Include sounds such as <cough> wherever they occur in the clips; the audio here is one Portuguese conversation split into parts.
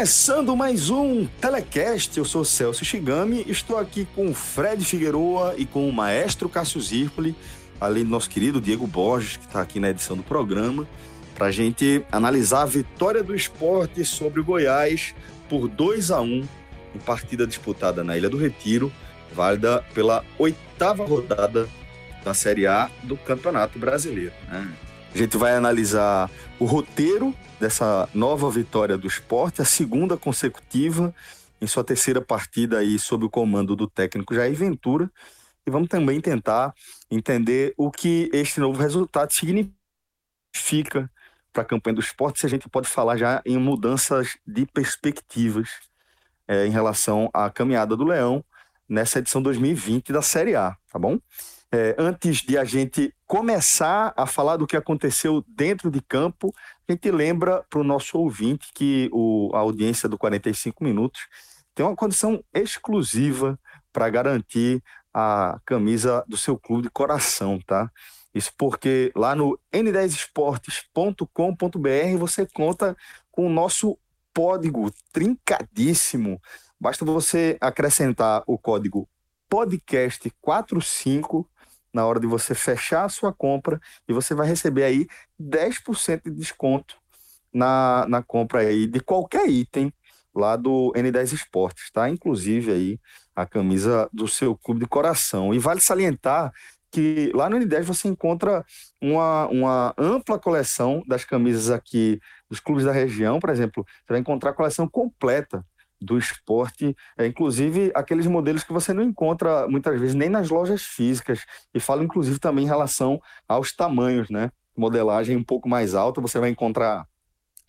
Começando mais um Telecast, eu sou Celso Shigami, estou aqui com o Fred Figueroa e com o maestro Cássio Zirpoli, além do nosso querido Diego Borges, que está aqui na edição do programa, para a gente analisar a vitória do esporte sobre o Goiás por 2 a 1 em partida disputada na Ilha do Retiro, válida pela oitava rodada da Série A do Campeonato Brasileiro. Né? A gente vai analisar o roteiro dessa nova vitória do esporte, a segunda consecutiva em sua terceira partida aí sob o comando do técnico Jair Ventura. E vamos também tentar entender o que este novo resultado significa para a campanha do esporte, se a gente pode falar já em mudanças de perspectivas é, em relação à caminhada do Leão nessa edição 2020 da Série A, tá bom? É, antes de a gente começar a falar do que aconteceu dentro de campo, a gente lembra para o nosso ouvinte que o, a audiência do 45 Minutos tem uma condição exclusiva para garantir a camisa do seu clube de coração, tá? Isso porque lá no n10esportes.com.br você conta com o nosso código trincadíssimo. Basta você acrescentar o código podcast45 na hora de você fechar a sua compra e você vai receber aí 10% de desconto na, na compra aí de qualquer item lá do N10 Esportes, tá? Inclusive aí a camisa do seu clube de coração. E vale salientar que lá no N10 você encontra uma, uma ampla coleção das camisas aqui dos clubes da região, por exemplo, você vai encontrar a coleção completa do esporte, é, inclusive aqueles modelos que você não encontra muitas vezes nem nas lojas físicas, e fala inclusive também em relação aos tamanhos, né? Modelagem um pouco mais alta, você vai encontrar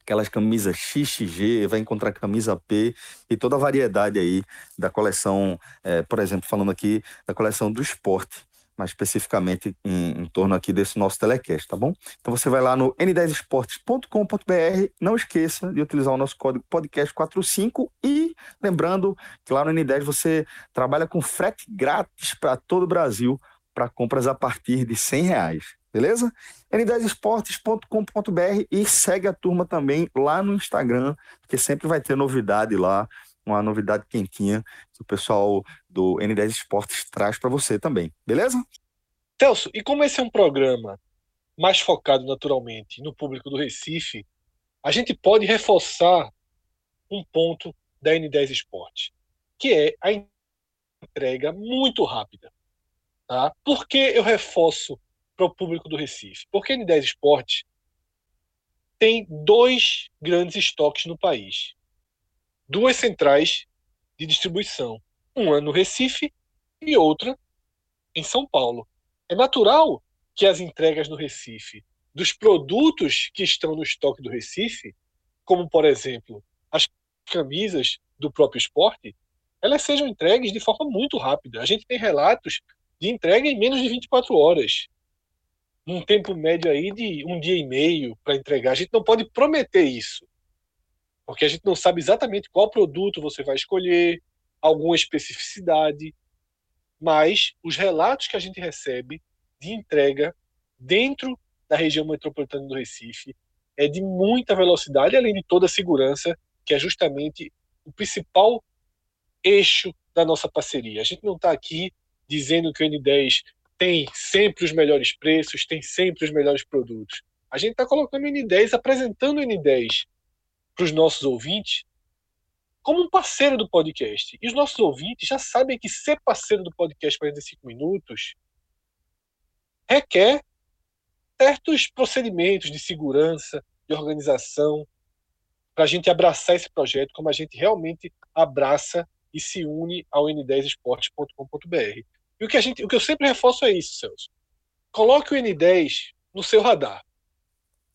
aquelas camisas XXG, vai encontrar camisa P e toda a variedade aí da coleção, é, por exemplo, falando aqui da coleção do esporte mais especificamente em, em, torno aqui desse nosso telecast, tá bom? Então você vai lá no n10esportes.com.br, não esqueça de utilizar o nosso código podcast45 e lembrando que lá no N10 você trabalha com frete grátis para todo o Brasil para compras a partir de 100 reais, beleza? n10esportes.com.br e segue a turma também lá no Instagram, porque sempre vai ter novidade lá uma novidade quentinha que o pessoal do N10 Esportes traz para você também, beleza? Celso, e como esse é um programa mais focado naturalmente no público do Recife, a gente pode reforçar um ponto da N10 Esportes, que é a entrega muito rápida. Tá? Por que eu reforço para o público do Recife? Porque a N10 Esportes tem dois grandes estoques no país duas centrais de distribuição, uma no Recife e outra em São Paulo. É natural que as entregas no Recife dos produtos que estão no estoque do Recife, como por exemplo as camisas do próprio esporte, elas sejam entregues de forma muito rápida. A gente tem relatos de entrega em menos de 24 horas. Um tempo médio aí de um dia e meio para entregar. A gente não pode prometer isso porque a gente não sabe exatamente qual produto você vai escolher, alguma especificidade, mas os relatos que a gente recebe de entrega dentro da região metropolitana do Recife é de muita velocidade, além de toda a segurança, que é justamente o principal eixo da nossa parceria. A gente não está aqui dizendo que o N10 tem sempre os melhores preços, tem sempre os melhores produtos. A gente está colocando o N10, apresentando o N10 para os nossos ouvintes como um parceiro do podcast. E os nossos ouvintes já sabem que ser parceiro do podcast 45 minutos requer certos procedimentos de segurança, de organização, para a gente abraçar esse projeto como a gente realmente abraça e se une ao n10esportes.com.br. E o que, a gente, o que eu sempre reforço é isso, Celso. Coloque o N10 no seu radar.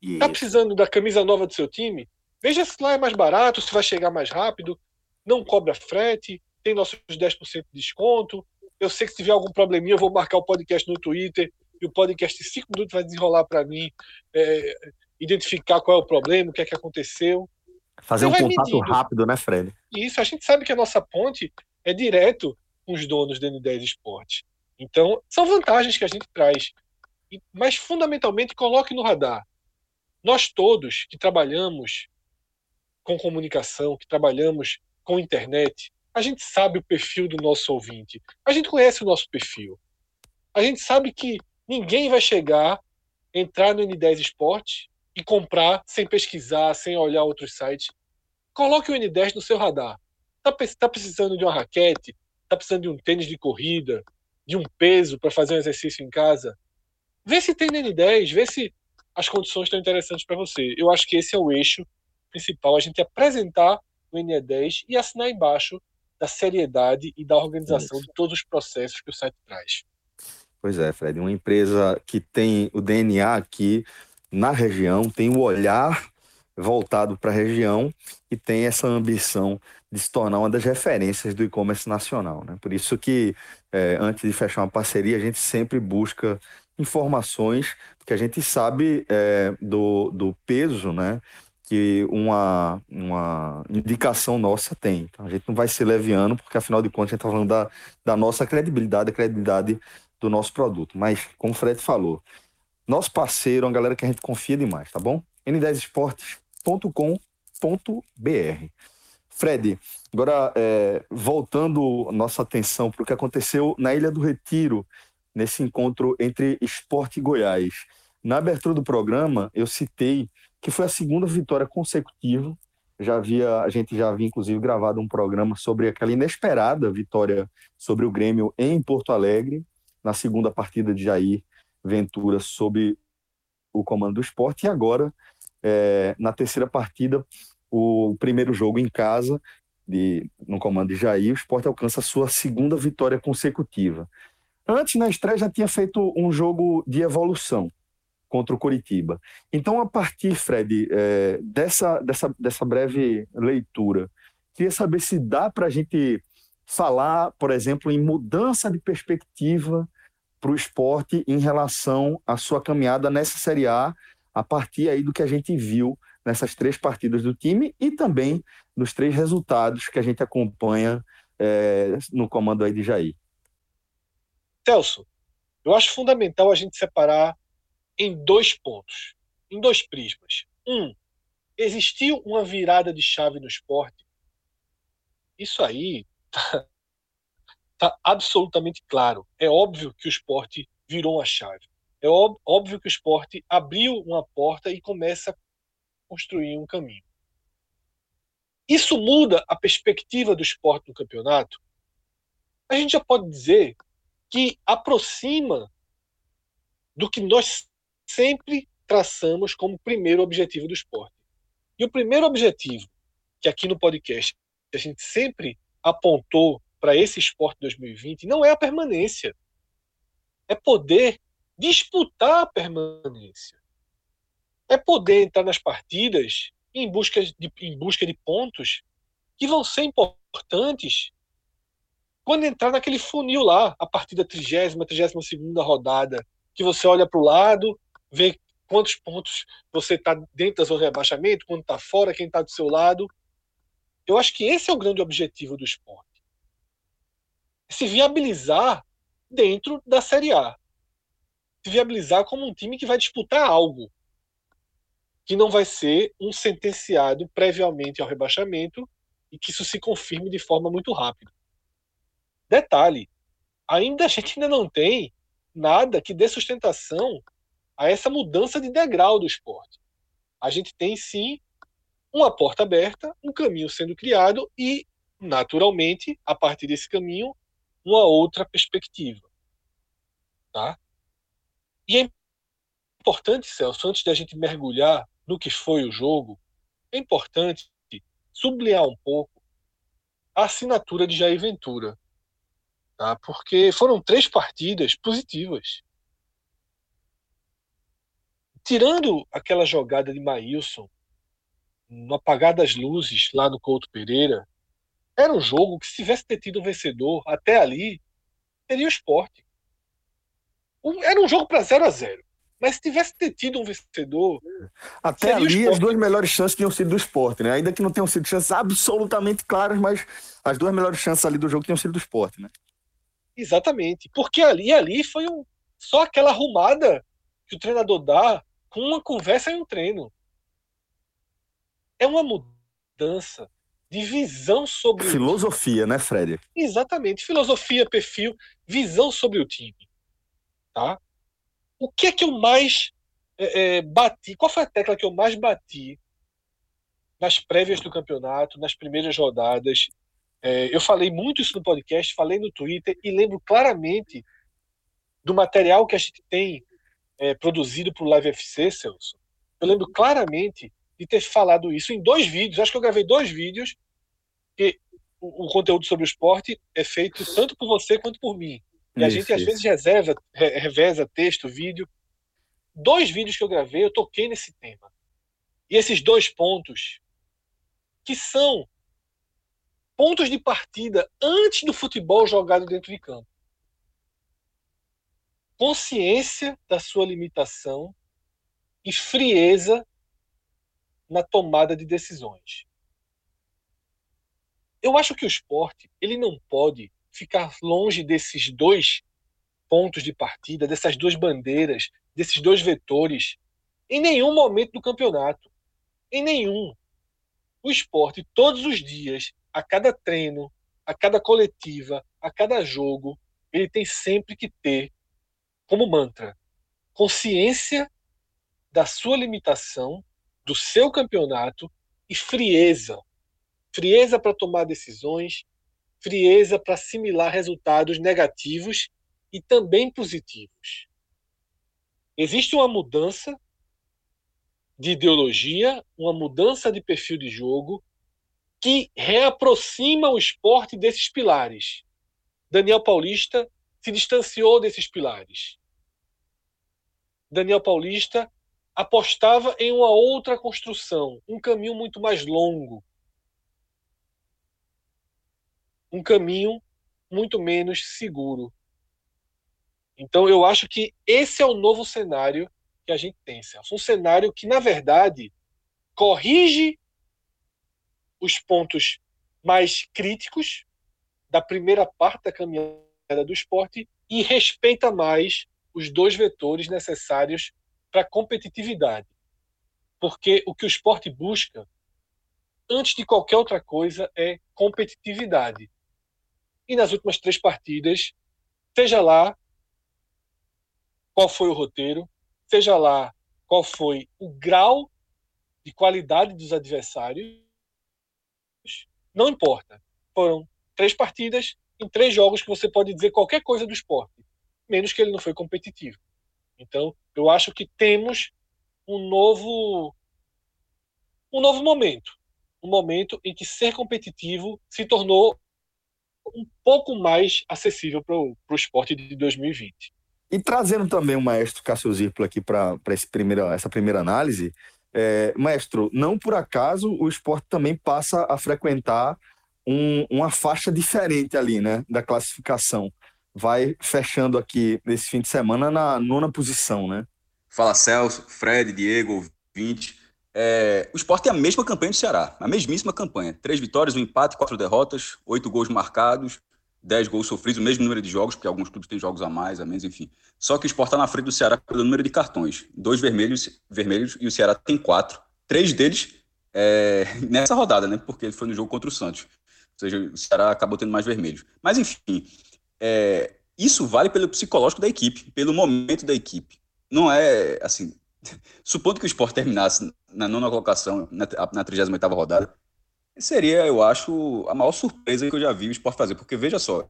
Está precisando da camisa nova do seu time? Veja se lá é mais barato, se vai chegar mais rápido, não cobra frete, tem nossos 10% de desconto. Eu sei que se tiver algum probleminha, eu vou marcar o podcast no Twitter e o podcast em 5 minutos vai desenrolar para mim, é, identificar qual é o problema, o que é que aconteceu. Fazer Você um contato medindo. rápido, né, Fred? Isso, a gente sabe que a nossa ponte é direto com os donos do N10 Esporte. Então, são vantagens que a gente traz. Mas, fundamentalmente, coloque no radar. Nós todos que trabalhamos com comunicação, que trabalhamos com internet, a gente sabe o perfil do nosso ouvinte. A gente conhece o nosso perfil. A gente sabe que ninguém vai chegar, entrar no N10 Esporte e comprar sem pesquisar, sem olhar outros sites. Coloque o N10 no seu radar. Está tá precisando de uma raquete? Está precisando de um tênis de corrida? De um peso para fazer um exercício em casa? Vê se tem no N10, vê se as condições estão interessantes para você. Eu acho que esse é o eixo principal, a gente apresentar o NE10 e assinar embaixo da seriedade e da organização Isso. de todos os processos que o site traz. Pois é, Fred, uma empresa que tem o DNA aqui na região, tem o olhar voltado para a região e tem essa ambição de se tornar uma das referências do e-commerce nacional. Né? Por isso que, é, antes de fechar uma parceria, a gente sempre busca informações, porque a gente sabe é, do, do peso né, que uma, uma indicação nossa tem. Então, a gente não vai ser leviano, porque afinal de contas a gente está falando da, da nossa credibilidade, a credibilidade do nosso produto. Mas, como o Fred falou, nosso parceiro, uma galera que a gente confia demais, tá bom? n10esportes.com.br. Fred, agora é, voltando nossa atenção para o que aconteceu na Ilha do Retiro, nesse encontro entre Esporte e Goiás. Na abertura do programa, eu citei que foi a segunda vitória consecutiva. Já havia, a gente já havia inclusive gravado um programa sobre aquela inesperada vitória sobre o Grêmio em Porto Alegre, na segunda partida de Jair Ventura sob o comando do esporte, e agora, é, na terceira partida, o primeiro jogo em casa, de, no comando de Jair, o esporte alcança a sua segunda vitória consecutiva. Antes, na estreia, já tinha feito um jogo de evolução contra o Coritiba. Então, a partir, Fred, é, dessa, dessa, dessa breve leitura, queria saber se dá para a gente falar, por exemplo, em mudança de perspectiva para o esporte em relação à sua caminhada nessa Série A, a partir aí do que a gente viu nessas três partidas do time e também nos três resultados que a gente acompanha é, no comando aí de Jair. Celso, eu acho fundamental a gente separar em dois pontos, em dois prismas. Um, existiu uma virada de chave no esporte. Isso aí tá, tá absolutamente claro. É óbvio que o esporte virou uma chave. É óbvio que o esporte abriu uma porta e começa a construir um caminho. Isso muda a perspectiva do esporte no campeonato? A gente já pode dizer que aproxima do que nós sempre traçamos como primeiro objetivo do esporte. E o primeiro objetivo, que aqui no podcast a gente sempre apontou para esse esporte 2020, não é a permanência. É poder disputar a permanência. É poder entrar nas partidas em busca de, em busca de pontos que vão ser importantes quando entrar naquele funil lá, a partir da 30 32 segunda rodada, que você olha para o lado, vê quantos pontos você está dentro da zona de rebaixamento, quando está fora, quem está do seu lado. Eu acho que esse é o grande objetivo do esporte. Se viabilizar dentro da Série A. Se viabilizar como um time que vai disputar algo. Que não vai ser um sentenciado previamente ao rebaixamento e que isso se confirme de forma muito rápida. Detalhe, ainda a gente ainda não tem nada que dê sustentação a essa mudança de degrau do esporte. A gente tem sim uma porta aberta, um caminho sendo criado e, naturalmente, a partir desse caminho, uma outra perspectiva. Tá? E é importante, Celso, antes de a gente mergulhar no que foi o jogo, é importante sublinhar um pouco a assinatura de Jair Ventura. Tá? Porque foram três partidas positivas. Tirando aquela jogada de Maílson, no apagar das luzes lá no Couto Pereira, era um jogo que, se tivesse tido um vencedor até ali, teria o esporte. Era um jogo para 0 a 0 mas se tivesse tido um vencedor. Até ali, as duas melhores chances tinham sido do esporte, né? Ainda que não tenham sido chances absolutamente claras, mas as duas melhores chances ali do jogo tinham sido do esporte, né? Exatamente. Porque ali, ali foi um, só aquela arrumada que o treinador dá com uma conversa e um treino. É uma mudança de visão sobre filosofia, né, Fred? Exatamente, filosofia, perfil, visão sobre o time, tá? O que é que eu mais é, é, bati? Qual foi a tecla que eu mais bati nas prévias do campeonato, nas primeiras rodadas? É, eu falei muito isso no podcast, falei no Twitter e lembro claramente do material que a gente tem é, produzido para o Live FC, Celso. Eu lembro claramente de ter falado isso em dois vídeos. Acho que eu gravei dois vídeos que o, o conteúdo sobre o esporte é feito tanto por você quanto por mim. E a gente às vezes reserva, reveza texto, vídeo. Dois vídeos que eu gravei, eu toquei nesse tema. E esses dois pontos, que são pontos de partida antes do futebol jogado dentro de campo. Consciência da sua limitação e frieza na tomada de decisões. Eu acho que o esporte ele não pode ficar longe desses dois pontos de partida, dessas duas bandeiras, desses dois vetores, em nenhum momento do campeonato. Em nenhum. O esporte, todos os dias, a cada treino, a cada coletiva, a cada jogo, ele tem sempre que ter como mantra consciência da sua limitação, do seu campeonato e frieza. Frieza para tomar decisões, frieza para assimilar resultados negativos e também positivos. Existe uma mudança de ideologia, uma mudança de perfil de jogo que reaproxima o esporte desses pilares. Daniel Paulista se distanciou desses pilares. Daniel Paulista apostava em uma outra construção, um caminho muito mais longo, um caminho muito menos seguro. Então, eu acho que esse é o novo cenário que a gente tem, Celso. Um cenário que, na verdade, corrige os pontos mais críticos da primeira parte da caminhada do esporte e respeita mais os dois vetores necessários para a competitividade. Porque o que o esporte busca, antes de qualquer outra coisa, é competitividade e nas últimas três partidas, seja lá qual foi o roteiro, seja lá qual foi o grau de qualidade dos adversários, não importa. Foram três partidas em três jogos que você pode dizer qualquer coisa do esporte, menos que ele não foi competitivo. Então, eu acho que temos um novo um novo momento, um momento em que ser competitivo se tornou um pouco mais acessível para o esporte de 2020. E trazendo também o maestro Cássio Zirplo aqui para essa primeira análise, é, maestro, não por acaso o esporte também passa a frequentar um, uma faixa diferente ali, né, da classificação. Vai fechando aqui nesse fim de semana na nona posição, né? Fala Celso, Fred, Diego, ouvinte. É, o Sport tem a mesma campanha do Ceará, a mesmíssima campanha. Três vitórias, um empate, quatro derrotas, oito gols marcados, dez gols sofridos, o mesmo número de jogos, porque alguns clubes têm jogos a mais, a menos, enfim. Só que o Sport está na frente do Ceará pelo número de cartões. Dois vermelhos, vermelhos e o Ceará tem quatro. Três deles é, nessa rodada, né? Porque ele foi no jogo contra o Santos. Ou seja, o Ceará acabou tendo mais vermelhos. Mas, enfim, é, isso vale pelo psicológico da equipe, pelo momento da equipe. Não é, assim, <laughs> supondo que o Sport terminasse na nona colocação, na, na 38 rodada, seria, eu acho, a maior surpresa que eu já vi o Sport fazer. Porque, veja só,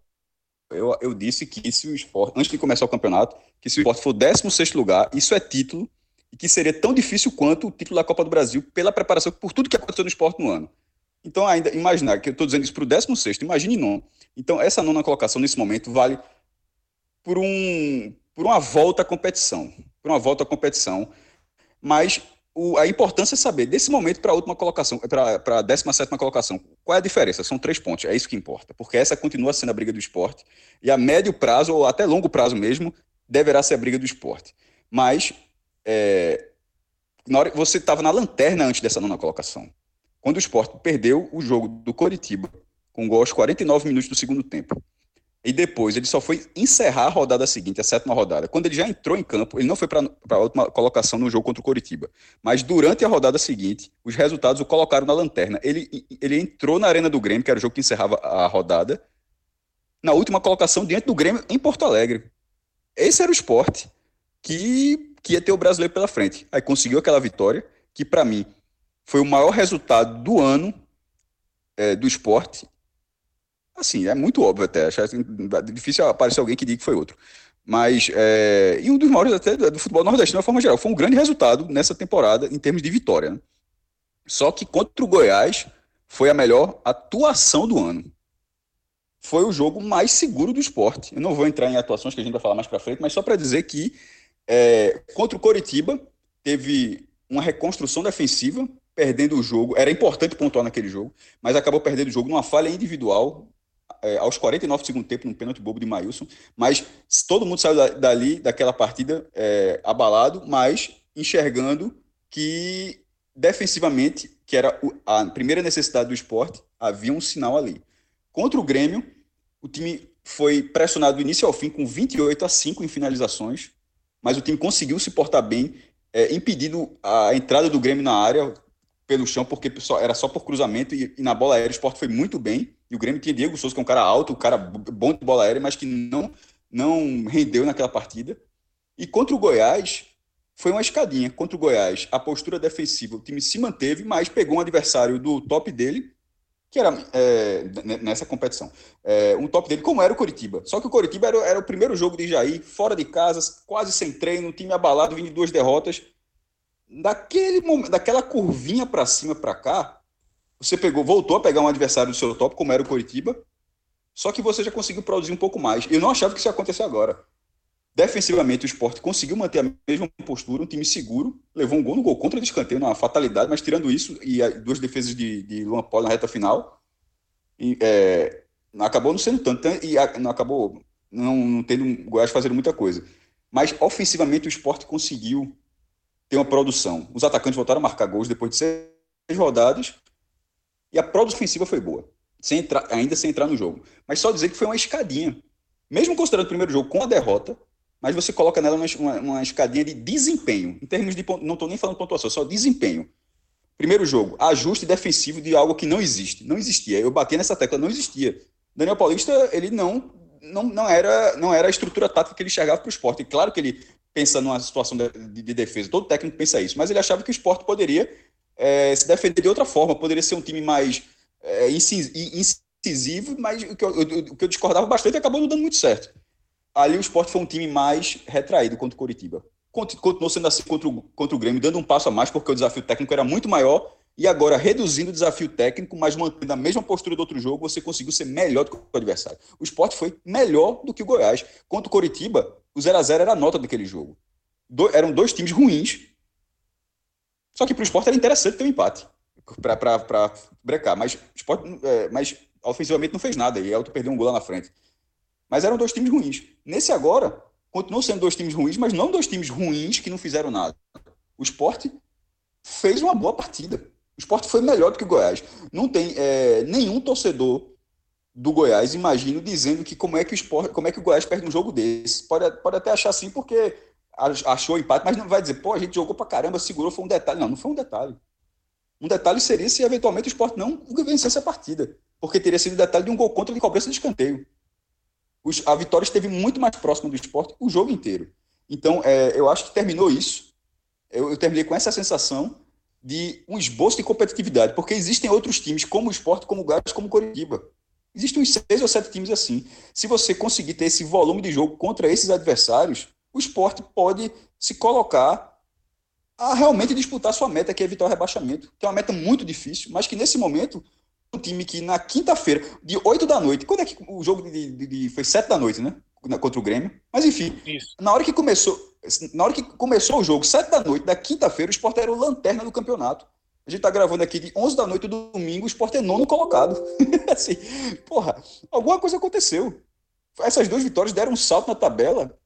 eu, eu disse que se o Sport, antes de começar o campeonato, que se o Sport for 16 lugar, isso é título e que seria tão difícil quanto o título da Copa do Brasil pela preparação, por tudo que aconteceu no esporte no ano. Então, ainda imaginar que eu estou dizendo isso para o 16, imagine não. Então, essa nona colocação nesse momento vale por, um, por uma volta à competição. Por uma volta à competição. Mas o, a importância é saber, desse momento para a última colocação, para a 17 colocação, qual é a diferença? São três pontos, é isso que importa. Porque essa continua sendo a briga do esporte. E a médio prazo, ou até longo prazo mesmo, deverá ser a briga do esporte. Mas é, na hora, você estava na lanterna antes dessa nona colocação. Quando o esporte perdeu o jogo do Coritiba, com gol aos 49 minutos do segundo tempo. E depois ele só foi encerrar a rodada seguinte, a sétima rodada. Quando ele já entrou em campo, ele não foi para a última colocação no jogo contra o Coritiba. Mas durante a rodada seguinte, os resultados o colocaram na lanterna. Ele, ele entrou na Arena do Grêmio, que era o jogo que encerrava a rodada, na última colocação diante do Grêmio em Porto Alegre. Esse era o esporte que, que ia ter o brasileiro pela frente. Aí conseguiu aquela vitória, que para mim foi o maior resultado do ano é, do esporte. Assim, é muito óbvio até. Acho assim, difícil aparecer alguém que diga que foi outro. Mas, é, e um dos maiores até do futebol nordestino, de forma geral, foi um grande resultado nessa temporada em termos de vitória. Né? Só que contra o Goiás foi a melhor atuação do ano foi o jogo mais seguro do esporte. Eu não vou entrar em atuações que a gente vai falar mais para frente, mas só para dizer que é, contra o Coritiba teve uma reconstrução defensiva, perdendo o jogo. Era importante pontuar naquele jogo, mas acabou perdendo o jogo numa falha individual é, aos 49 do segundo tempo, num pênalti bobo de Mailson. Mas todo mundo saiu dali, daquela partida, é, abalado, mas enxergando que defensivamente, que era a primeira necessidade do esporte, havia um sinal ali. Contra o Grêmio, o time foi pressionado do início ao fim com 28 a 5 em finalizações, mas o time conseguiu se portar bem, é, impedindo a entrada do Grêmio na área pelo chão, porque era só por cruzamento e, e, na bola aérea o esporte foi muito bem. E o Grêmio tinha Diego Souza, que é um cara alto, um cara bom de bola aérea, mas que não, não rendeu naquela partida. E contra o Goiás, foi uma escadinha. Contra o Goiás, a postura defensiva, o time se manteve, mas pegou um adversário do top dele que era é, nessa competição. É, um top dele, como era o Coritiba. Só que o Coritiba era, era, o primeiro jogo de Jair, fora de casa, quase sem treino, time abalado, vindo de duas derrotas. Daquele momento, daquela curvinha para cima para cá, você pegou, voltou a pegar um adversário do seu top, como era o Coritiba, só que você já conseguiu produzir um pouco mais. Eu não achava que isso ia acontecer agora. Defensivamente, o esporte conseguiu manter a mesma postura, um time seguro, levou um gol no gol contra de escanteio, uma fatalidade, mas tirando isso, e duas defesas de, de Luan Poli na reta final, e, é, acabou não sendo tanto, e não acabou não, não tendo o Goiás fazendo muita coisa. Mas ofensivamente o esporte conseguiu ter uma produção. Os atacantes voltaram a marcar gols depois de seis rodadas, e a produção ofensiva foi boa, sem entrar, ainda sem entrar no jogo. Mas só dizer que foi uma escadinha. Mesmo considerando o primeiro jogo com a derrota, mas você coloca nela uma, uma escadinha de desempenho. Em termos de. Não estou nem falando pontuação, só desempenho. Primeiro jogo, ajuste defensivo de algo que não existe. Não existia. Eu bati nessa tecla, não existia. Daniel Paulista, ele não, não, não, era, não era a estrutura tática que ele enxergava para o esporte. E claro que ele pensa numa situação de, de, de, defesa, todo técnico pensa isso, mas ele achava que o esporte poderia é, se defender de outra forma, poderia ser um time mais é, incisivo, mas o que, eu, o que eu discordava bastante acabou não dando muito certo ali o esporte foi um time mais retraído contra o Coritiba. Continuou sendo assim contra o, contra o Grêmio, dando um passo a mais, porque o desafio técnico era muito maior. E agora, reduzindo o desafio técnico, mas mantendo a mesma postura do outro jogo, você conseguiu ser melhor do que o adversário. O esporte foi melhor do que o Goiás. Contra o Coritiba, o 0 a 0 era a nota daquele jogo. Do, eram dois times ruins. Só que para o esporte era interessante ter um empate para brecar. Mas, esporte, é, mas ofensivamente não fez nada. E Elton perdeu um gol lá na frente. Mas eram dois times ruins. Nesse agora, continuam sendo dois times ruins, mas não dois times ruins que não fizeram nada. O esporte fez uma boa partida. O esporte foi melhor do que o Goiás. Não tem é, nenhum torcedor do Goiás, imagino, dizendo que como é que o esporte, como é que o Goiás perde um jogo desse. Pode, pode até achar assim, porque achou empate, mas não vai dizer, pô, a gente jogou pra caramba, segurou, foi um detalhe. Não, não foi um detalhe. Um detalhe seria se eventualmente o esporte não vencesse a partida. Porque teria sido o detalhe de um gol contra de cobrança de escanteio a vitória esteve muito mais próxima do esporte o jogo inteiro. Então, é, eu acho que terminou isso. Eu, eu, terminei com essa sensação de um esboço de competitividade, porque existem outros times, como o esporte, como o Gás, como o Coritiba. Existem uns seis ou sete times assim. Se você conseguir ter esse volume de jogo contra esses adversários, o esporte pode se colocar a realmente disputar sua meta, que é evitar o rebaixamento, que é uma meta muito difícil, mas que nesse momento, um time que na quinta-feira, de 8 da noite, quando é que o jogo de, de, de foi 7 da noite, né? Contra o Grêmio. Mas enfim, Isso. na hora que começou, na hora que começou o jogo, 7 da noite, da quinta-feira, o Sport era o lanterna do campeonato. A gente tá gravando aqui de 11 da noite do domingo, o Sport é nono colocado. <laughs> assim, porra, alguma coisa aconteceu. Essas duas vitórias deram um salto na tabela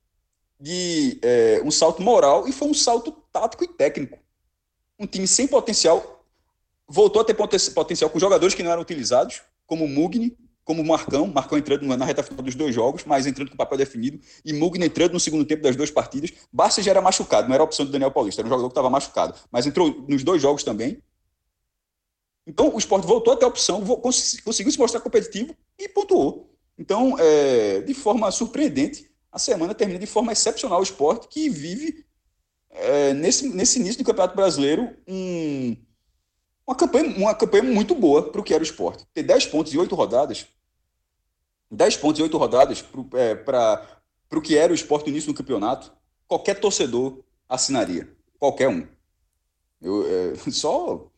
de é, um salto moral e foi um salto tático e técnico. Um time sem potencial voltou a ter potencial com jogadores que não eram utilizados, como Mugni, como Marcão, Marcão entrando na reta final dos dois jogos, mas entrando com papel definido, e Mugni entrando no segundo tempo das duas partidas. Barça já era machucado, não era opção do Daniel Paulista, era um jogador que estava machucado, mas entrou nos dois jogos também. Então o esporte voltou a ter a opção, conseguiu se mostrar competitivo e pontuou. Então, é, de forma surpreendente, a semana termina de forma excepcional o esporte, que vive é, nesse, nesse início do Campeonato Brasileiro um, uma, campanha, uma campanha muito boa para o que era o esporte. Ter 10 pontos e 8 rodadas, 10 pontos e 8 rodadas para é, o que era o esporte no início do campeonato, qualquer torcedor assinaria. Qualquer um. Eu, é, <laughs> só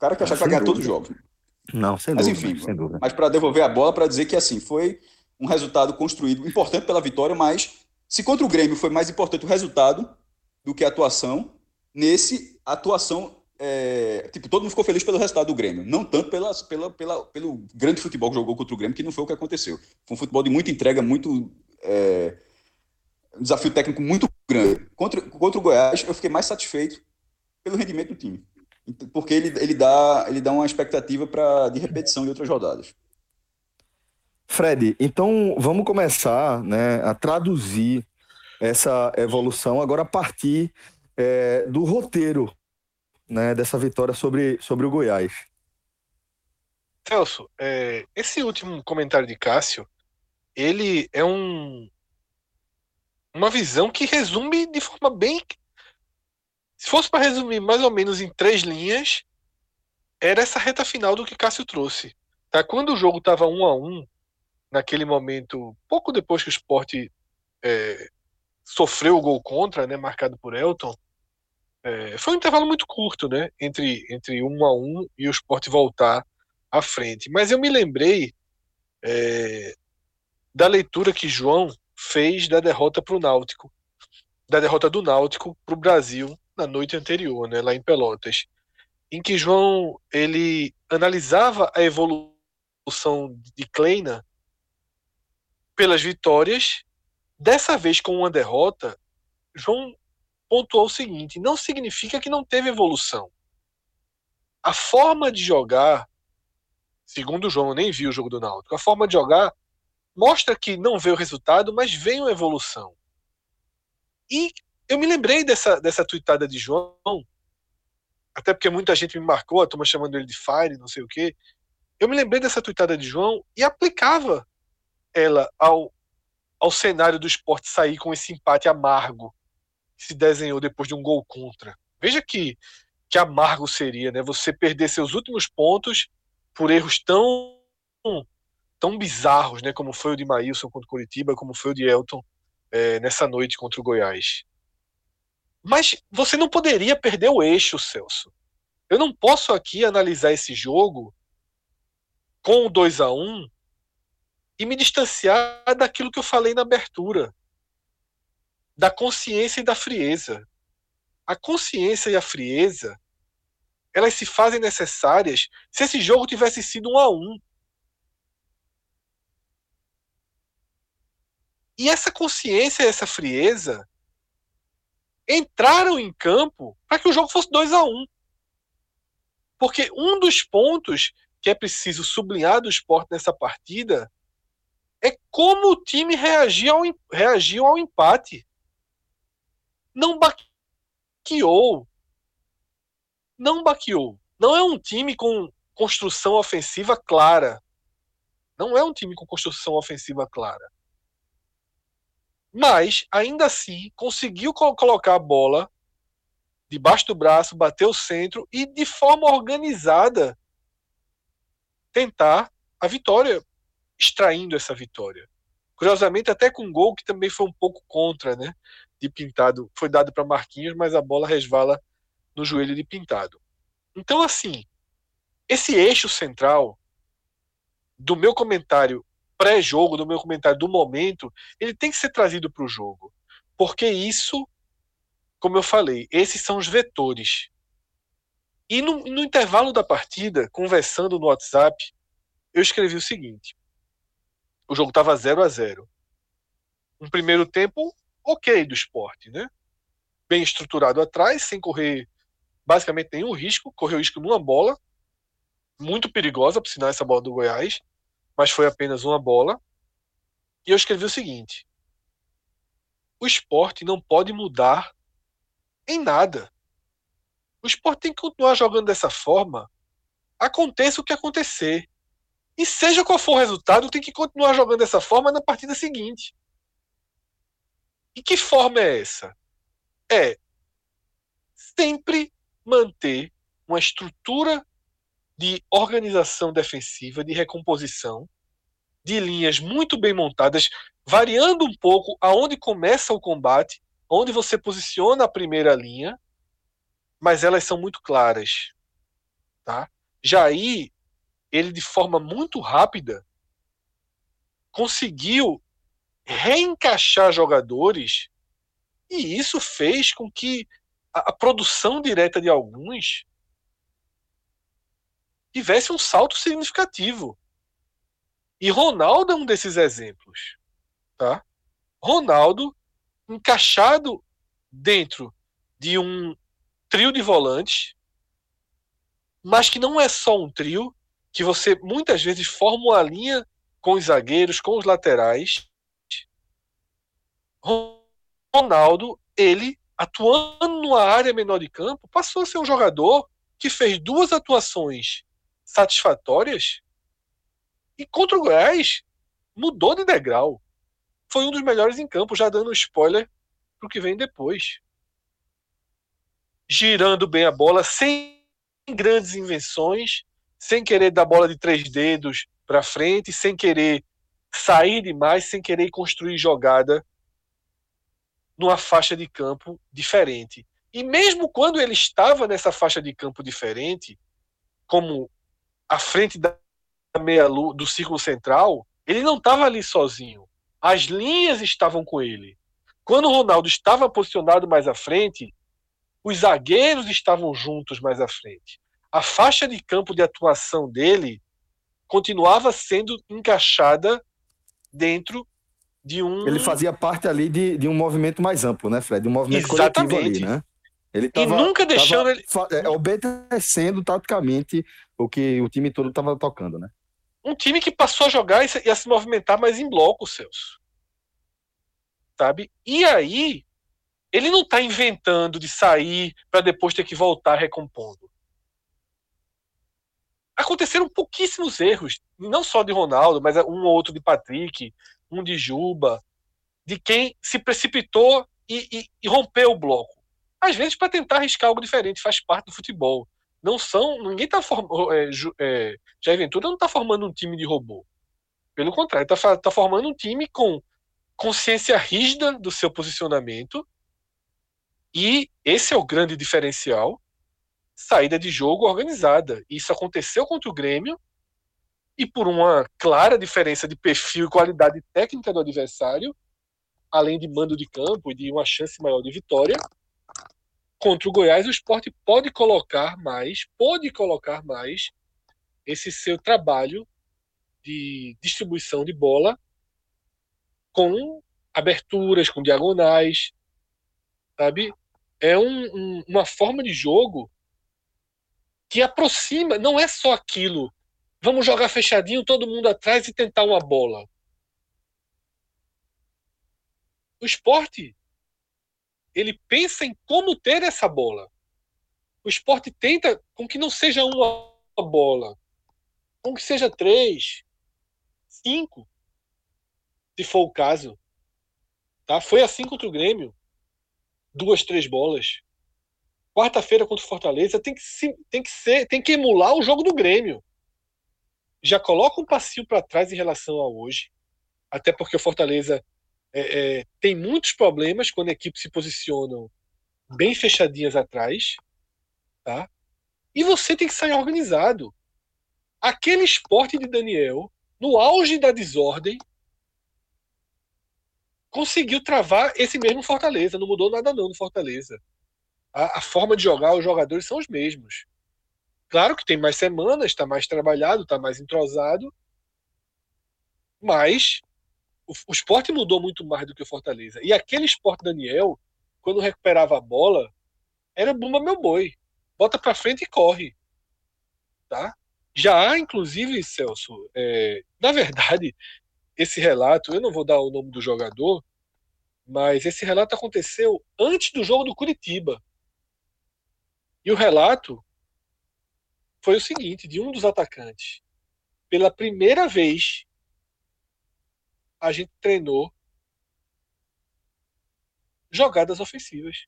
cara que achar que vai ganhar todos os jogos. Não, sem mas, dúvida. Enfim, sem dúvida. Mas para devolver a bola, para dizer que assim, foi um resultado construído importante pela vitória, mas se contra o Grêmio foi mais importante o resultado do que a atuação, nesse, atuação. É, tipo, todo mundo ficou feliz pelo resultado do Grêmio, não tanto pela, pela, pela, pelo grande futebol que jogou contra o Grêmio, que não foi o que aconteceu. Foi um futebol de muita entrega, muito. É, um desafio técnico muito grande. Contra, contra o Goiás, eu fiquei mais satisfeito pelo rendimento do time. Porque ele, ele, dá, ele dá uma expectativa pra, de repetição de outras rodadas. Fred, então vamos começar né, a traduzir essa evolução agora a partir é, do roteiro né, dessa vitória sobre, sobre o Goiás. Celso, é, esse último comentário de Cássio, ele é um uma visão que resume de forma bem. Se fosse para resumir mais ou menos em três linhas, era essa reta final do que Cássio trouxe. Tá? Quando o jogo estava um a um, naquele momento, pouco depois que o esporte é, sofreu o gol contra, né, marcado por Elton, é, foi um intervalo muito curto, né, entre, entre um a um e o esporte voltar à frente. Mas eu me lembrei é, da leitura que João fez da derrota para o Náutico, da derrota do Náutico para o Brasil na noite anterior, né, lá em Pelotas, em que João ele analisava a evolução de Kleina pelas vitórias. Dessa vez com uma derrota, João pontuou o seguinte: não significa que não teve evolução. A forma de jogar, segundo João, eu nem vi o jogo do Náutico, a forma de jogar mostra que não veio o resultado, mas veio a evolução. E eu me lembrei dessa, dessa tuitada de João, até porque muita gente me marcou, a turma chamando ele de Fire, não sei o quê. Eu me lembrei dessa tuitada de João e aplicava ela ao, ao cenário do esporte sair com esse empate amargo que se desenhou depois de um gol contra. Veja que, que amargo seria, né? Você perder seus últimos pontos por erros tão tão bizarros, né? Como foi o de Maílson contra o Curitiba, como foi o de Elton é, nessa noite contra o Goiás. Mas você não poderia perder o eixo, Celso. Eu não posso aqui analisar esse jogo com o 2 a 1 e me distanciar daquilo que eu falei na abertura, da consciência e da frieza. A consciência e a frieza, elas se fazem necessárias se esse jogo tivesse sido um a um. E essa consciência essa frieza entraram em campo para que o jogo fosse 2 a 1 um. Porque um dos pontos que é preciso sublinhar do esporte nessa partida é como o time reagiu ao, reagiu ao empate. Não baqueou. Não baqueou. Não é um time com construção ofensiva clara. Não é um time com construção ofensiva clara. Mas, ainda assim, conseguiu colocar a bola debaixo do braço, bater o centro e, de forma organizada, tentar a vitória extraindo essa vitória. Curiosamente, até com um gol que também foi um pouco contra, né? de Pintado foi dado para Marquinhos, mas a bola resvala no joelho de Pintado. Então, assim, esse eixo central do meu comentário pré-jogo, do meu comentário do momento, ele tem que ser trazido para o jogo. Porque isso, como eu falei, esses são os vetores. E no, no intervalo da partida, conversando no WhatsApp, eu escrevi o seguinte: o jogo estava 0 a 0 Um primeiro tempo ok do esporte, né? Bem estruturado atrás, sem correr basicamente nenhum risco. Correu risco numa bola, muito perigosa, por sinal, essa bola do Goiás, mas foi apenas uma bola. E eu escrevi o seguinte: o esporte não pode mudar em nada. O esporte tem que continuar jogando dessa forma, aconteça o que acontecer. E seja qual for o resultado, tem que continuar jogando dessa forma na partida seguinte. E que forma é essa? É sempre manter uma estrutura de organização defensiva, de recomposição, de linhas muito bem montadas, variando um pouco aonde começa o combate, onde você posiciona a primeira linha, mas elas são muito claras, tá? Aí ele de forma muito rápida conseguiu reencaixar jogadores e isso fez com que a produção direta de alguns tivesse um salto significativo. E Ronaldo é um desses exemplos. Tá? Ronaldo, encaixado dentro de um trio de volantes, mas que não é só um trio, que você muitas vezes forma uma linha com os zagueiros, com os laterais. Ronaldo, ele atuando numa área menor de campo, passou a ser um jogador que fez duas atuações satisfatórias e contra o Goiás mudou de degrau. Foi um dos melhores em campo, já dando spoiler para o que vem depois. Girando bem a bola, sem grandes invenções, sem querer dar bola de três dedos para frente, sem querer sair demais, sem querer construir jogada numa faixa de campo diferente. E mesmo quando ele estava nessa faixa de campo diferente, como à frente da meia do círculo central, ele não estava ali sozinho. As linhas estavam com ele. Quando o Ronaldo estava posicionado mais à frente, os zagueiros estavam juntos mais à frente. A faixa de campo de atuação dele continuava sendo encaixada dentro de um. Ele fazia parte ali de, de um movimento mais amplo, né, Fred? De um movimento Exatamente. coletivo ali, né? Ele tava, e nunca deixando tava, ele. É, obedecendo taticamente o que o time todo estava tocando, né? Um time que passou a jogar e a se movimentar mais em bloco, Celso. Sabe? E aí, ele não está inventando de sair para depois ter que voltar recompondo. Aconteceram pouquíssimos erros, não só de Ronaldo, mas um ou outro de Patrick, um de Juba, de quem se precipitou e, e, e rompeu o bloco. Às vezes para tentar arriscar algo diferente, faz parte do futebol. Não são. Ninguém está formando. É, é, Jair Ventura não está formando um time de robô. Pelo contrário, está tá formando um time com consciência rígida do seu posicionamento. E esse é o grande diferencial. Saída de jogo organizada. Isso aconteceu contra o Grêmio e por uma clara diferença de perfil e qualidade técnica do adversário, além de mando de campo e de uma chance maior de vitória, contra o Goiás o esporte pode colocar mais, pode colocar mais esse seu trabalho de distribuição de bola com aberturas, com diagonais, sabe? É um, um, uma forma de jogo que aproxima, não é só aquilo Vamos jogar fechadinho, todo mundo atrás e tentar uma bola. O esporte, ele pensa em como ter essa bola. O esporte tenta com que não seja uma bola, com que seja três, cinco, se for o caso. Tá? Foi assim contra o Grêmio. Duas, três bolas. Quarta-feira contra o Fortaleza tem que, tem que ser, tem que emular o jogo do Grêmio já coloca um passinho para trás em relação a hoje, até porque o Fortaleza é, é, tem muitos problemas quando equipes se posicionam bem fechadinhas atrás, tá? E você tem que sair organizado. Aquele esporte de Daniel, no auge da desordem, conseguiu travar esse mesmo Fortaleza. Não mudou nada não no Fortaleza. A, a forma de jogar, os jogadores são os mesmos. Claro que tem mais semanas, está mais trabalhado, está mais entrosado, mas o, esporte mudou muito mais do que o Fortaleza. E aquele esporte Daniel, quando recuperava a bola, era bumba meu boi. Bota para frente e corre. Tá? Já há, inclusive, Celso, é, na verdade, esse relato, eu não vou dar o nome do jogador, mas esse relato aconteceu antes do jogo do Curitiba. E o relato foi o seguinte, de um dos atacantes. Pela primeira vez, a gente treinou jogadas ofensivas.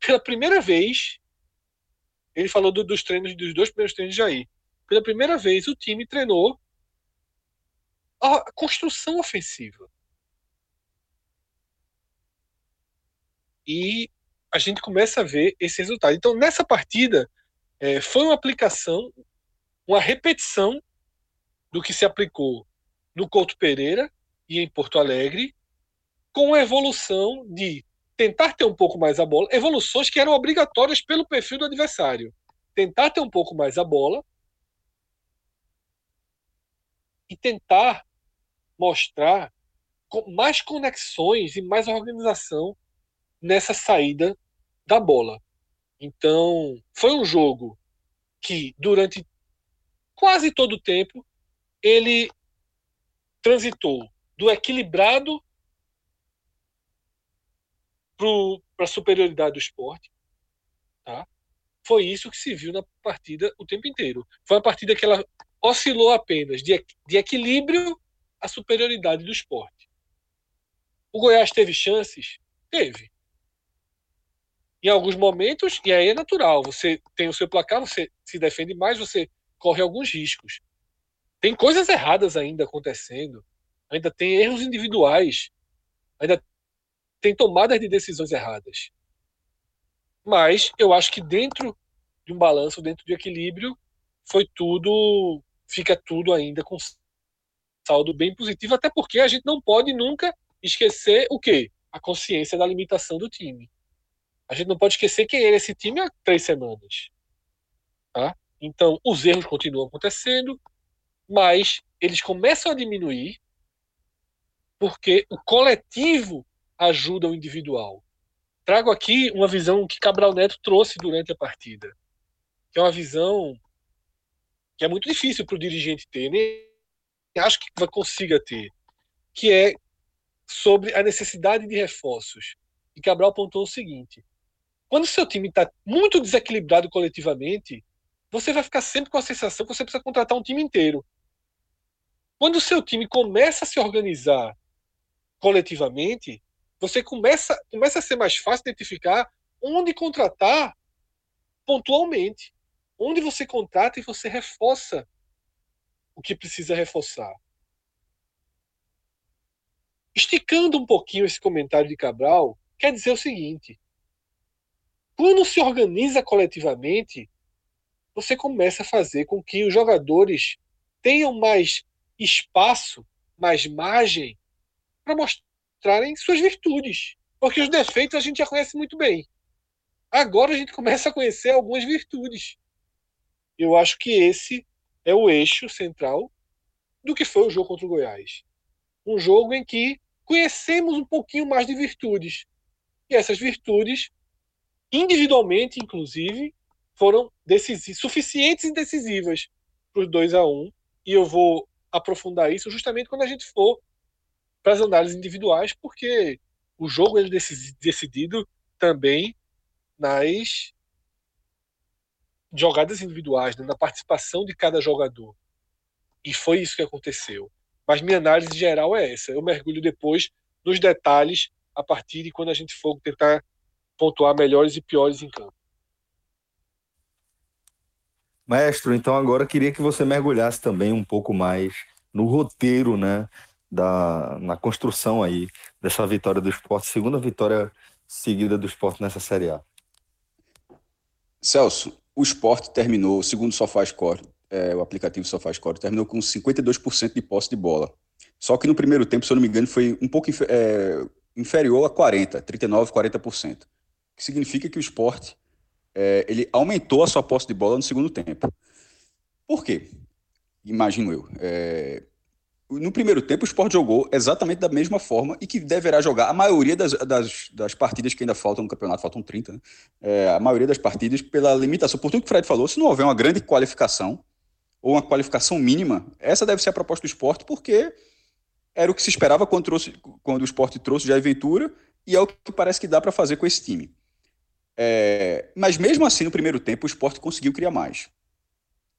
Pela primeira vez, ele falou do, dos treinos, dos dois primeiros treinos de Jair. Pela primeira vez, o time treinou a construção ofensiva. E a gente começa a ver esse resultado. Então, nessa partida, é, foi uma aplicação, uma repetição do que se aplicou no Couto Pereira e em Porto Alegre, com a evolução de tentar ter um pouco mais a bola, evoluções que eram obrigatórias pelo perfil do adversário. Tentar ter um pouco mais a bola e tentar mostrar mais conexões e mais organização nessa saída da bola. Então, foi um jogo que, durante quase todo o tempo, ele transitou do equilibrado para a superioridade do esporte. Tá? Foi isso que se viu na partida o tempo inteiro. Foi uma partida que ela oscilou apenas de, de equilíbrio à superioridade do esporte. O Goiás teve chances? Teve em alguns momentos, e aí é natural, você tem o seu placar, você se defende mais, você corre alguns riscos. Tem coisas erradas ainda acontecendo, ainda tem erros individuais, ainda tem tomadas de decisões erradas. Mas eu acho que dentro de um balanço, dentro de equilíbrio, foi tudo, fica tudo ainda com saldo bem positivo, até porque a gente não pode nunca esquecer o quê? A consciência da limitação do time. A gente não pode esquecer quem era esse time há três semanas. Tá? Então, os erros continuam acontecendo, mas eles começam a diminuir porque o coletivo ajuda o individual. Trago aqui uma visão que Cabral Neto trouxe durante a partida, que é uma visão que é muito difícil para o dirigente ter, nem acho que consiga ter, que é sobre a necessidade de reforços. E Cabral apontou o seguinte: quando seu time está muito desequilibrado coletivamente, você vai ficar sempre com a sensação que você precisa contratar um time inteiro. Quando o seu time começa a se organizar coletivamente, você começa, começa a ser mais fácil identificar onde contratar pontualmente. Onde você contrata e você reforça o que precisa reforçar. Esticando um pouquinho esse comentário de Cabral, quer dizer o seguinte: quando se organiza coletivamente, você começa a fazer com que os jogadores tenham mais espaço, mais margem para mostrarem suas virtudes. Porque os defeitos a gente já conhece muito bem. Agora a gente começa a conhecer algumas virtudes. Eu acho que esse é o eixo central do que foi o jogo contra o Goiás. Um jogo em que conhecemos um pouquinho mais de virtudes. E essas virtudes individualmente, inclusive, foram suficientes e decisivas para os 2 a 1 um, E eu vou aprofundar isso justamente quando a gente for para as análises individuais, porque o jogo é decidido também nas jogadas individuais, né, na participação de cada jogador. E foi isso que aconteceu. Mas minha análise geral é essa. Eu mergulho depois nos detalhes a partir de quando a gente for tentar pontuar melhores e piores em campo. Maestro, então agora queria que você mergulhasse também um pouco mais no roteiro, né, da, na construção aí dessa vitória do esporte, segunda vitória seguida do esporte nessa Série A. Celso, o esporte terminou, segundo o SofaScore, é, o aplicativo SofaScore, terminou com 52% de posse de bola. Só que no primeiro tempo, se eu não me engano, foi um pouco é, inferior a 40%, 39%, 40%. O que significa que o esporte é, ele aumentou a sua posse de bola no segundo tempo. Por quê? Imagino eu. É, no primeiro tempo, o Sport jogou exatamente da mesma forma e que deverá jogar a maioria das, das, das partidas que ainda faltam no campeonato, faltam 30, né? é, a maioria das partidas pela limitação. Por tudo que o Fred falou, se não houver uma grande qualificação ou uma qualificação mínima, essa deve ser a proposta do esporte, porque era o que se esperava quando, trouxe, quando o esporte trouxe Jair Ventura e é o que parece que dá para fazer com esse time. É, mas mesmo assim, no primeiro tempo, o esporte conseguiu criar mais.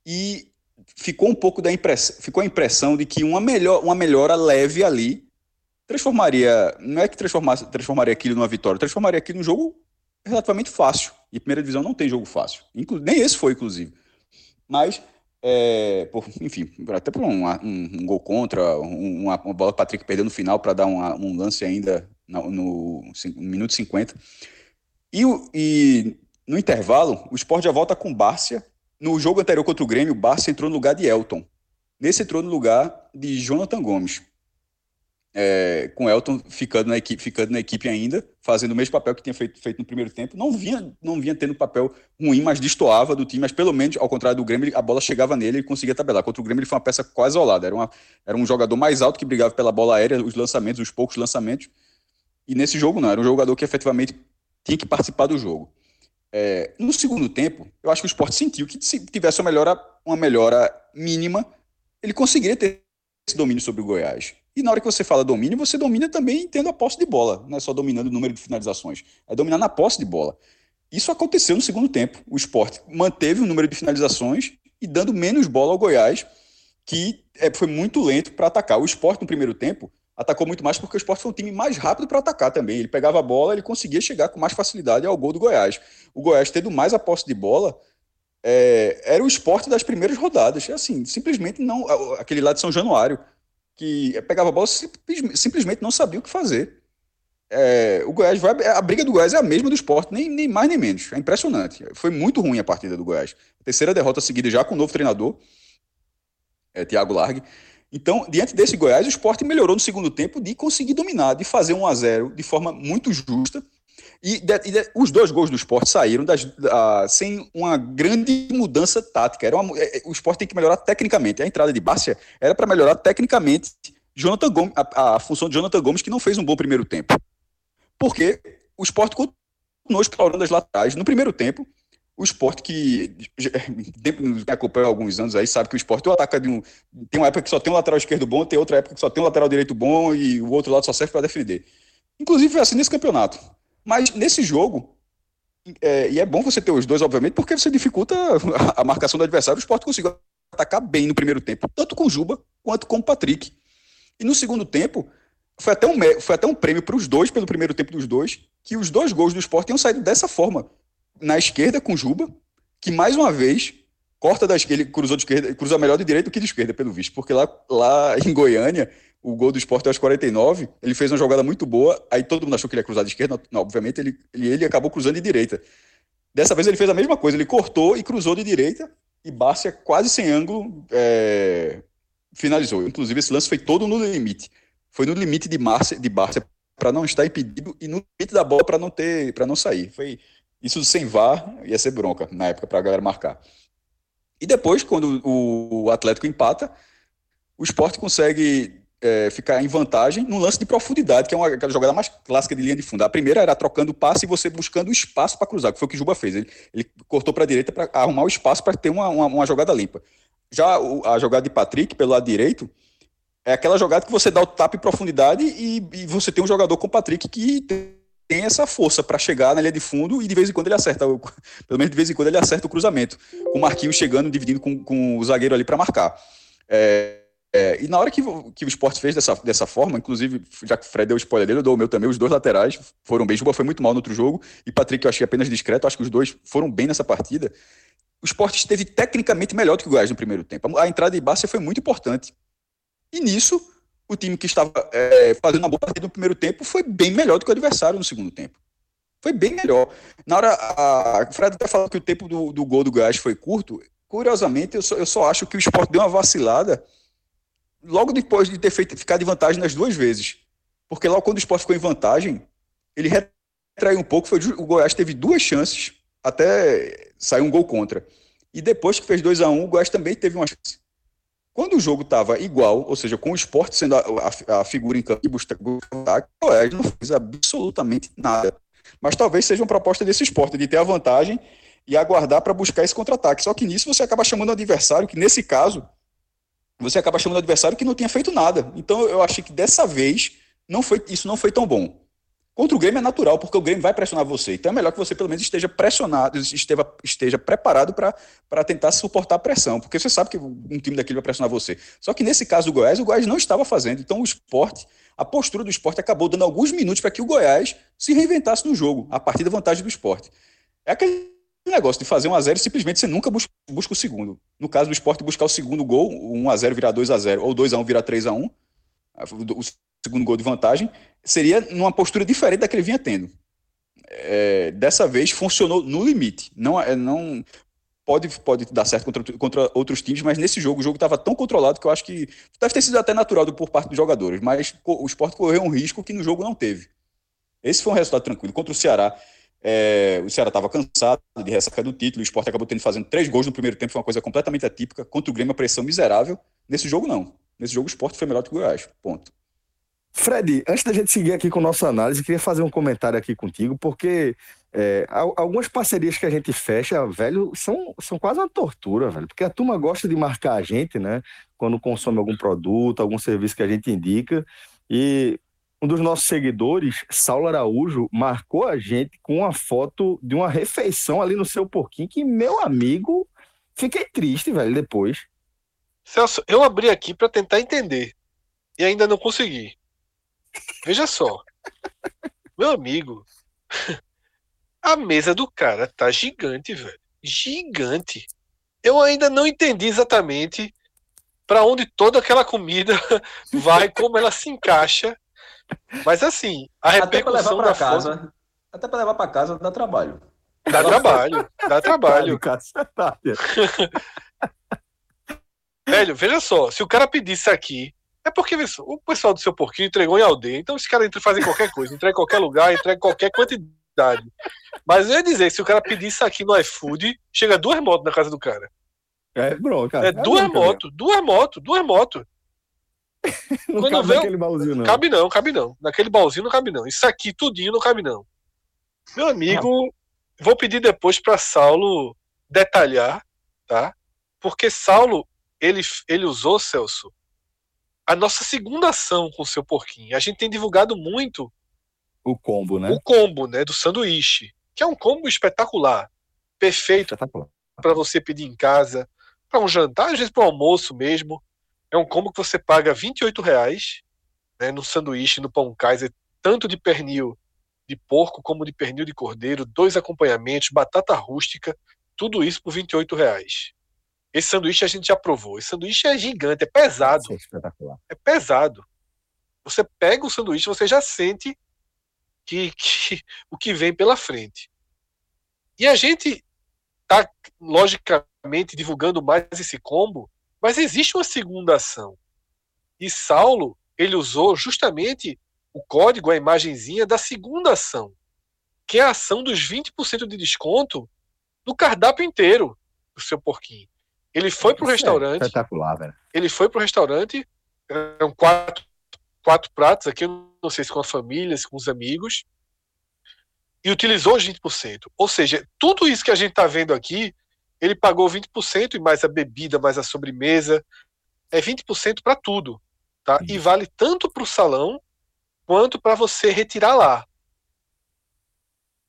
E ficou um pouco da impressão, ficou a impressão de que uma, melhor, uma melhora leve ali transformaria, não é que transformasse, transformaria aquilo numa vitória, transformaria aquilo num jogo relativamente fácil. E primeira divisão não tem jogo fácil. Inclu nem esse foi, inclusive. Mas, é, por, enfim, até por um, um, um gol contra, uma, uma bola que o Patrick perdeu no final para dar uma, um lance ainda no, no, no minuto 50. E, e no intervalo, o Sport já volta com Bárcia no jogo anterior contra o Grêmio, o Barça entrou no lugar de Elton. Nesse entrou no lugar de Jonathan Gomes. É, com Elton ficando na, equipe, ficando na equipe ainda, fazendo o mesmo papel que tinha feito, feito no primeiro tempo. Não vinha, não vinha tendo papel ruim, mas destoava do time, mas pelo menos, ao contrário do Grêmio, a bola chegava nele e conseguia tabelar. Contra o Grêmio, ele foi uma peça quase isolada. Era, uma, era um jogador mais alto que brigava pela bola aérea, os lançamentos, os poucos lançamentos. E nesse jogo, não. Era um jogador que efetivamente tinha que participar do jogo. É, no segundo tempo, eu acho que o esporte sentiu que se tivesse uma melhora, uma melhora mínima, ele conseguiria ter esse domínio sobre o Goiás. E na hora que você fala domínio, você domina também tendo a posse de bola, não é só dominando o número de finalizações, é dominar na posse de bola. Isso aconteceu no segundo tempo. O esporte manteve o número de finalizações e dando menos bola ao Goiás, que é, foi muito lento para atacar. O esporte no primeiro tempo atacou muito mais porque o Sport foi um time mais rápido para atacar também. Ele pegava a bola, ele conseguia chegar com mais facilidade ao gol do Goiás. O Goiás tendo mais a posse de bola, é, era o esporte das primeiras rodadas. Assim, simplesmente não. Aquele lá de São Januário, que pegava a bola, simplesmente não sabia o que fazer. É, o Goiás vai. A briga do Goiás é a mesma do esporte, nem, nem mais nem menos. É impressionante. Foi muito ruim a partida do Goiás. terceira derrota seguida já com o novo treinador, é, Thiago Largue. Então, diante desse Goiás, o esporte melhorou no segundo tempo de conseguir dominar, de fazer 1 a 0 de forma muito justa. E, de, e de, os dois gols do esporte saíram das, uh, sem uma grande mudança tática. Era uma, é, é, o esporte tem que melhorar tecnicamente. A entrada de Bárcia era para melhorar tecnicamente Jonathan Gomes, a, a, função de Jonathan Gomes, que não fez um bom primeiro tempo. Porque o esporte continuou explorando as laterais. No primeiro tempo, o esporte que acompanha há alguns anos aí sabe que o esporte ataca de um. Tem uma época que só tem um lateral esquerdo bom, tem outra época que só tem um lateral direito bom e o outro lado só serve para defender. Inclusive foi assim nesse campeonato. Mas nesse jogo, é, e é bom você ter os dois, obviamente, porque você dificulta a, marcação do adversário. O esporte conseguiu atacar bem no primeiro tempo, tanto com Juba quanto com o Patrick. E no segundo tempo, foi até um, foi até um prêmio para os dois, pelo primeiro tempo dos dois, que os dois gols do esporte tinham saído dessa forma na esquerda com Juba, que mais uma vez corta da esquerda, cruzou de esquerda, cruza melhor de direita do que de esquerda, pelo visto, porque lá, lá em Goiânia, o gol do esporte aos 49, ele fez uma jogada muito boa, aí todo mundo achou que ele ia cruzar de esquerda, não, obviamente ele, ele, ele acabou cruzando de direita. Dessa vez ele fez a mesma coisa, ele cortou e cruzou de direita, e Bárcia, quase sem ângulo, é, finalizou. Inclusive, esse lance foi todo no limite. Foi no limite de, Márcia, de Bárcia para não estar impedido e no limite da bola para não ter para não sair. Foi isso sem VAR ia ser bronca na época para a galera marcar. E depois, quando o Atlético empata, o esporte consegue é, ficar em vantagem num lance de profundidade, que é uma, aquela jogada mais clássica de linha de fundo. A primeira era trocando o passe e você buscando o espaço para cruzar, que foi o que Juba fez. Ele, ele cortou para a direita para arrumar o espaço para ter uma, uma, uma, jogada limpa. Já o, a jogada de Patrick, pelo lado direito, é aquela jogada que você dá o tapa em profundidade e, e você tem um jogador com o Patrick que tem tem essa força para chegar na linha de fundo e de vez em quando ele acerta, <laughs> pelo menos de vez em quando ele acerta o cruzamento, com o Marquinhos chegando, dividindo com, com o zagueiro ali para marcar. É, é, e na hora que, que o esporte fez dessa, dessa forma, inclusive, já que o Fred deu o spoiler dele, eu dou o meu também, os dois laterais foram bem. Juba foi muito mal no outro jogo, e Patrick eu achei apenas discreto, acho que os dois foram bem nessa partida. O esporte esteve tecnicamente melhor do que o Goiás no primeiro tempo. A entrada de Bárcia foi muito importante. E nisso, o time que estava é, fazendo uma boa partida no primeiro tempo foi bem melhor do que o adversário no segundo tempo. Foi bem melhor. Na hora, a, Fred até falou que o tempo do, do gol do Goiás foi curto. Curiosamente, eu só, eu só acho que o esporte deu uma vacilada logo depois de ter feito, ficar de vantagem nas duas vezes. Porque logo quando o esporte ficou em vantagem, ele retraiu um pouco. Foi, o Goiás teve duas chances até sair um gol contra. E depois que fez 2 a 1 um, o Goiás também teve uma chance. Quando o jogo estava igual, ou seja, com o esporte sendo a, a, a figura em campo e buscar o Goiás não fez absolutamente nada. Mas talvez seja uma proposta desse esporte, de ter a vantagem e aguardar para buscar esse contra-ataque. Só que nisso você acaba chamando o adversário, que nesse caso, você acaba chamando o adversário que não tinha feito nada. Então eu achei que dessa vez não foi, isso não foi tão bom. Contra o Grêmio é natural, porque o Grêmio vai pressionar você. Então é melhor que você pelo menos esteja pressionado, esteja, esteja preparado para tentar suportar a pressão, porque você sabe que um time daquele vai pressionar você. Só que nesse caso do Goiás, o Goiás não estava fazendo. Então o esporte, a postura do esporte acabou dando alguns minutos para que o Goiás se reinventasse no jogo, a partir da vantagem do esporte. É aquele negócio de fazer um a 0 e simplesmente você nunca busca, busca o segundo. No caso do esporte, buscar o segundo gol, 1 a 0 virar 2 a 0 ou 2 a 1 virar 3 a 1 o segundo gol de vantagem, seria numa postura diferente da que ele vinha tendo. É, dessa vez funcionou no limite. Não, é, não pode, pode dar certo contra, contra outros times, mas nesse jogo o jogo estava tão controlado que eu acho que deve ter sido até natural por parte dos jogadores, mas o esporte correu um risco que no jogo não teve. Esse foi um resultado tranquilo. Contra o Ceará, é, o Ceará estava cansado de ressaca do título, o esporte acabou tendo fazendo três gols no primeiro tempo, foi uma coisa completamente atípica. Contra o Grêmio, a pressão miserável. Nesse jogo, não. Nesse jogo, o esporte foi melhor do que o Goiás. Ponto. Fred, antes da gente seguir aqui com nossa análise, queria fazer um comentário aqui contigo, porque é, algumas parcerias que a gente fecha, velho, são, são quase uma tortura, velho, porque a turma gosta de marcar a gente, né, quando consome algum produto, algum serviço que a gente indica, e um dos nossos seguidores, Saulo Araújo, marcou a gente com uma foto de uma refeição ali no seu porquinho, que, meu amigo, fiquei triste, velho, depois. Celso, eu abri aqui para tentar entender, e ainda não consegui. Veja só. Meu amigo. A mesa do cara tá gigante, velho. Gigante. Eu ainda não entendi exatamente para onde toda aquela comida <laughs> vai, como ela se encaixa. Mas assim, a repercussão da casa, foto... até para levar para casa dá trabalho. Dá trabalho, dá trabalho. <laughs> Velho, veja só, se o cara pedisse aqui é porque o pessoal do seu porquinho entregou em aldeia. Então os caras fazem qualquer coisa, entregam em qualquer lugar, entregam qualquer quantidade. Mas eu ia dizer, se o cara pedir isso aqui no iFood, chega duas motos na casa do cara. É, bro, cara. É, duas motos, duas motos, duas <laughs> motos. não Quando cabe vê, naquele baúzinho, não. Cabe não, cabe não. Naquele baúzinho não cabe não. Isso aqui tudinho não cabe não. Meu amigo, ah. vou pedir depois para Saulo detalhar, tá? Porque Saulo, ele, ele usou, Celso, a nossa segunda ação com o seu porquinho. A gente tem divulgado muito o combo, né? O combo, né, do sanduíche, que é um combo espetacular, perfeito para você pedir em casa, para um jantar, às vezes para um almoço mesmo. É um combo que você paga 28 reais né, no sanduíche, no pão Kaiser, tanto de pernil de porco como de pernil de cordeiro, dois acompanhamentos, batata rústica, tudo isso por 28 reais. Esse sanduíche a gente já provou. Esse sanduíche é gigante, é pesado. É espetacular. É pesado. Você pega o sanduíche, você já sente que, que <laughs> o que vem pela frente. E a gente tá logicamente divulgando mais esse combo, mas existe uma segunda ação. E Saulo, ele usou justamente o código, a imagenzinha da segunda ação, que é a ação dos 20% de desconto no cardápio inteiro do seu porquinho. Ele foi pro Isso é restaurante. É espetacular, velho. Ele foi pro restaurante, eram quatro, quatro pratos aqui, não sei se com a família, se com os amigos, e utilizou os 20%. Ou seja, tudo isso que a gente tá vendo aqui, ele pagou 20% e mais a bebida, mais a sobremesa. É 20% para tudo. Tá? E vale tanto para o salão quanto para você retirar lá.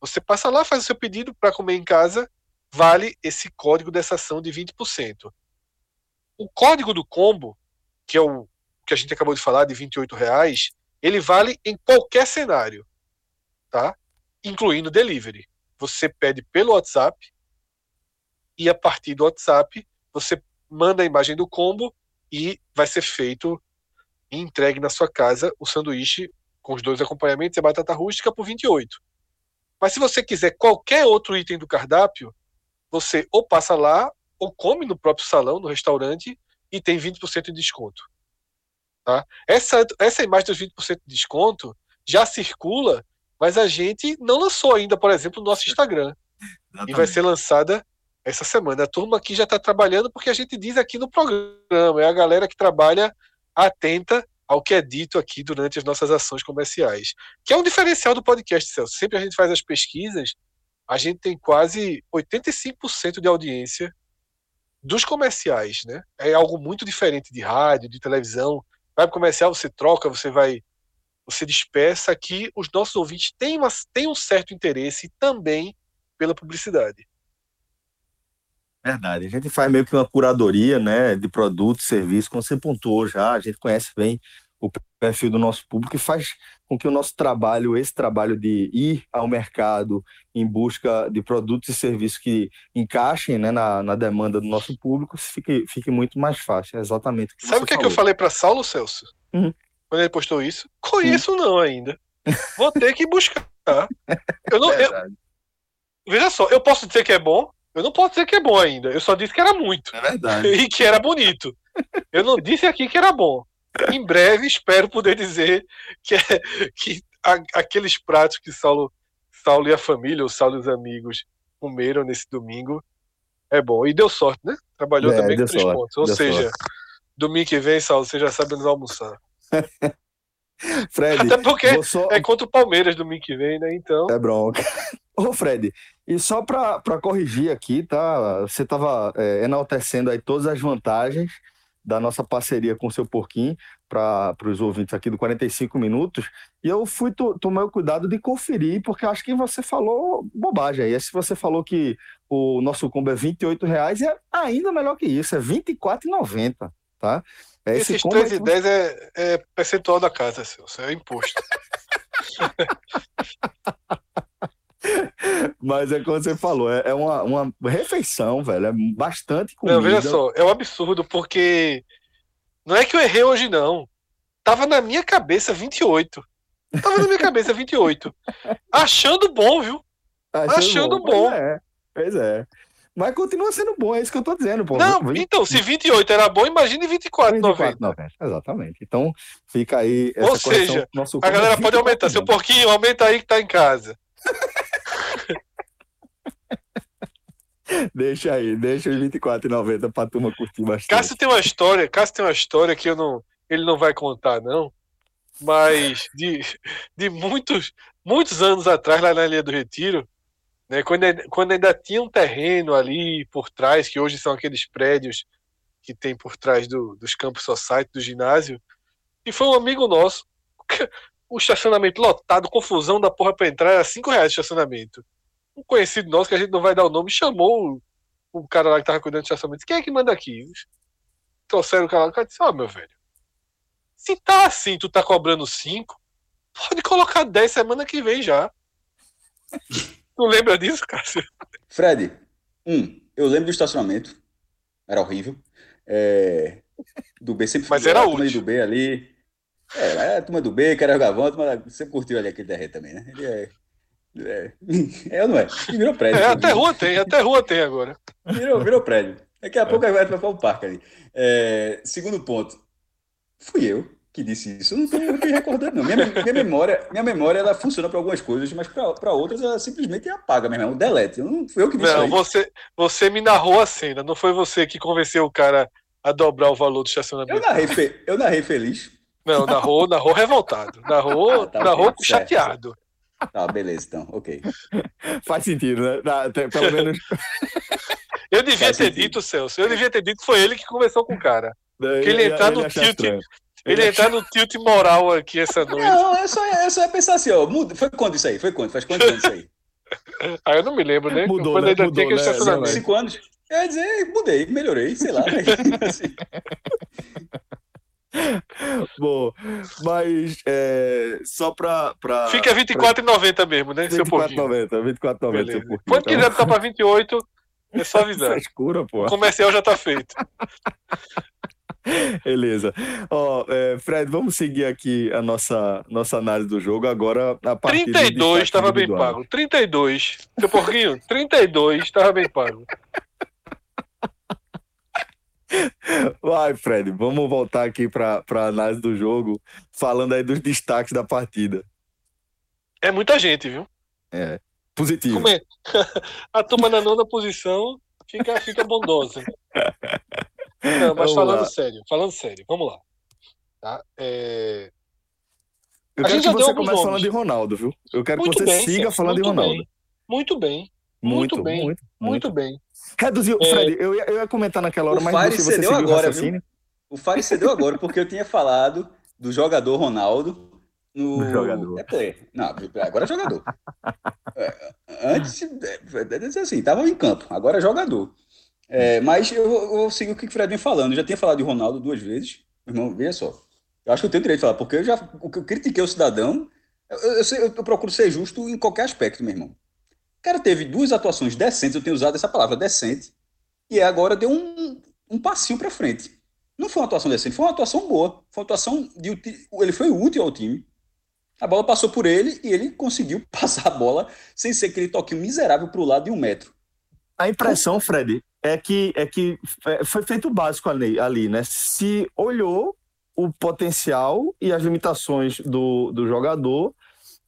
Você passa lá, faz o seu pedido para comer em casa vale esse código dessa ação de 20%. O código do combo, que é o que a gente acabou de falar, de 28 reais, ele vale em qualquer cenário, tá? Incluindo delivery. Você pede pelo WhatsApp e a partir do WhatsApp você manda a imagem do combo e vai ser feito e entregue na sua casa o sanduíche com os dois acompanhamentos e a batata rústica por 28. Mas se você quiser qualquer outro item do cardápio, você ou passa lá ou come no próprio salão, no restaurante, e tem 20% de desconto. Tá? Essa, essa imagem dos 20% de desconto já circula, mas a gente não lançou ainda, por exemplo, no nosso Instagram. Exatamente. E vai ser lançada essa semana. A turma aqui já está trabalhando porque a gente diz aqui no programa, é a galera que trabalha atenta ao que é dito aqui durante as nossas ações comerciais. Que é um diferencial do podcast, Celso. Sempre a gente faz as pesquisas, a gente tem quase 85% de audiência dos comerciais, né? É algo muito diferente de rádio, de televisão. Vai para comercial, você troca, você vai, você dispersa. Aqui os nossos ouvintes têm, uma, têm um certo interesse também pela publicidade. Verdade. A gente faz meio que uma curadoria, né, de produtos, serviços, como você pontuou já. A gente conhece bem o perfil do nosso público e faz com que o nosso trabalho, esse trabalho de ir ao mercado em busca de produtos e serviços que encaixem né, na, na demanda do nosso público, fique, fique muito mais fácil. É exatamente o que Sabe o que, é que eu falei para Saulo Celso? Uhum. Quando ele postou isso? Conheço uhum. não ainda. Vou ter que buscar. Eu não, eu, veja só, eu posso dizer que é bom, eu não posso dizer que é bom ainda. Eu só disse que era muito. É verdade. <laughs> E que era bonito. Eu não disse aqui que era bom <laughs> em breve espero poder dizer que, é, que a, aqueles pratos que Saulo, Saulo e a família, ou Saulo e os amigos comeram nesse domingo é bom. E deu sorte, né? Trabalhou é, também com três sorte, pontos. Ou seja, sorte. domingo que vem, Saulo, você já sabe nos almoçar. <laughs> Fred, Até porque só... é contra o Palmeiras domingo que vem, né? Então. É bronca. <laughs> Ô, Fred, e só para corrigir aqui, tá? Você estava é, enaltecendo aí todas as vantagens da nossa parceria com o seu porquinho para os ouvintes aqui do 45 minutos. E eu fui tomar o cuidado de conferir, porque acho que você falou bobagem aí. Se você falou que o nosso combo é R$ reais, é ainda melhor que isso, é R$ 24,90, tá? É esse Esses 3,10 é, é percentual da casa, Celso, é imposto. <laughs> Mas é como você falou, é, é uma, uma refeição, velho. É bastante comida. Não, veja só, é um absurdo, porque não é que eu errei hoje, não. Tava na minha cabeça 28. Tava na minha cabeça 28. Achando bom, viu? Achando, Achando bom. bom. Pois é, pois é. Mas continua sendo bom, é isso que eu tô dizendo, pô. Não, 20... então, se 28 era bom, imagine 24, 24 90. Exatamente. Então, fica aí. Ou seja, a galera pode aumentar. Seu porquinho, aumenta aí que tá em casa. <laughs> deixa aí, deixa os 24,90 pra turma curtir bastante. Cássio tem uma história, Cássio tem uma história que eu não, ele não vai contar, não. Mas de, de muitos, muitos anos atrás, lá na Ilha do Retiro, né, quando, quando ainda tinha um terreno ali por trás, que hoje são aqueles prédios que tem por trás do, dos campos society, do ginásio, e foi um amigo nosso <laughs> o estacionamento lotado, confusão da porra pra entrar, era 5 reais de estacionamento. Um conhecido nosso, que a gente não vai dar o nome, chamou o, o cara lá que tava cuidando do estacionamento. Quem é que manda aqui? Trouxeram o cara lá, o cara disse, ó, oh, meu velho, se tá assim, tu tá cobrando 5, pode colocar 10 semana que vem já. <laughs> tu lembra disso, Cássio? Fred, um, eu lembro do estacionamento, era horrível. É, do B sempre Mas era útil. do B ali. É, a turma do B, que era o Gavão, turma, você curtiu ali aquele terreno também, né? Ele é. É, é ou não é? E virou prédio. É, até rua tem, até rua tem agora. Virou, virou prédio. Daqui a pouco é. vai para o parque ali. É, segundo ponto. Fui eu que disse isso. Eu não tenho, não recordando, não. Minha, minha, memória, minha memória ela funciona para algumas coisas, mas para outras ela simplesmente apaga, meu irmão. Delete. Não fui eu que disse Não, isso você, você me narrou a cena. Não foi você que convenceu o cara a dobrar o valor do estacionamento. Eu narrei, eu narrei feliz. Não, narrou, narrou revoltado. Narrou, ah, tá, narrou okay, chateado. Tá, beleza, então, ok. <laughs> Faz sentido, né? pelo menos. <laughs> Eu devia Faz ter sentido. dito, Celso. Eu devia ter dito que foi ele que conversou com o cara. Não, que ele entrar no tilt. Ele, entrar no tilt moral aqui essa noite. Não, eu só, eu só ia pensar assim, ó. Muda, foi quando isso aí? Foi quando? Faz quantos anos isso aí? <laughs> ah, eu não me lembro, né? Mudou, Quando né? ainda Mudou, tinha né? Cinco anos. Eu ia dizer, mudei, melhorei, sei lá. assim. Bom, mas é, só para. Pra, Fica R$24,90 pra... mesmo, né? 24,90, 24,90. Quando quiser botar para 28, é só avisar. escura, pô. O comercial já tá feito. <laughs> Beleza. Ó, é, Fred, vamos seguir aqui a nossa, nossa análise do jogo. Agora, a partir 32 estava bem pago. 32. Seu porquinho, 32 estava bem pago. Vai, Fred, vamos voltar aqui para a análise do jogo, falando aí dos destaques da partida. É muita gente, viu? É. Positivo. É? <laughs> A turma na nona posição fica, fica bondosa. Não, mas vamos falando lá. sério, falando sério, vamos lá. Tá? É... Eu a quero que você comece falando de Ronaldo, viu? Eu quero muito que você bem, siga falando de Ronaldo. Bem. Muito bem. Muito, muito bem. Muito, muito, muito bem. Reduziu. É... Fred, eu ia, eu ia comentar naquela hora, o mas Fari você cedeu agora, o viu? O Fari cedeu agora, porque eu tinha falado do jogador Ronaldo no. no jogador. É player. Não, agora é jogador. É, antes, é, assim, tava em campo, agora é jogador. É, mas eu, eu vou seguir o que o Fred vem falando. Eu já tinha falado de Ronaldo duas vezes. Irmão, veja só. Eu acho que eu tenho direito de falar, porque eu já eu critiquei o cidadão. Eu, eu, eu procuro ser justo em qualquer aspecto, meu irmão. O cara teve duas atuações decentes, eu tenho usado essa palavra decente, e agora deu um, um passinho para frente. Não foi uma atuação decente, foi uma atuação boa. Foi uma atuação de. Ele foi útil ao time. A bola passou por ele e ele conseguiu <laughs> passar a bola sem ser aquele toquinho miserável para o lado de um metro. A impressão, Fred, é que, é que é, foi feito o básico ali, ali, né? Se olhou o potencial e as limitações do, do jogador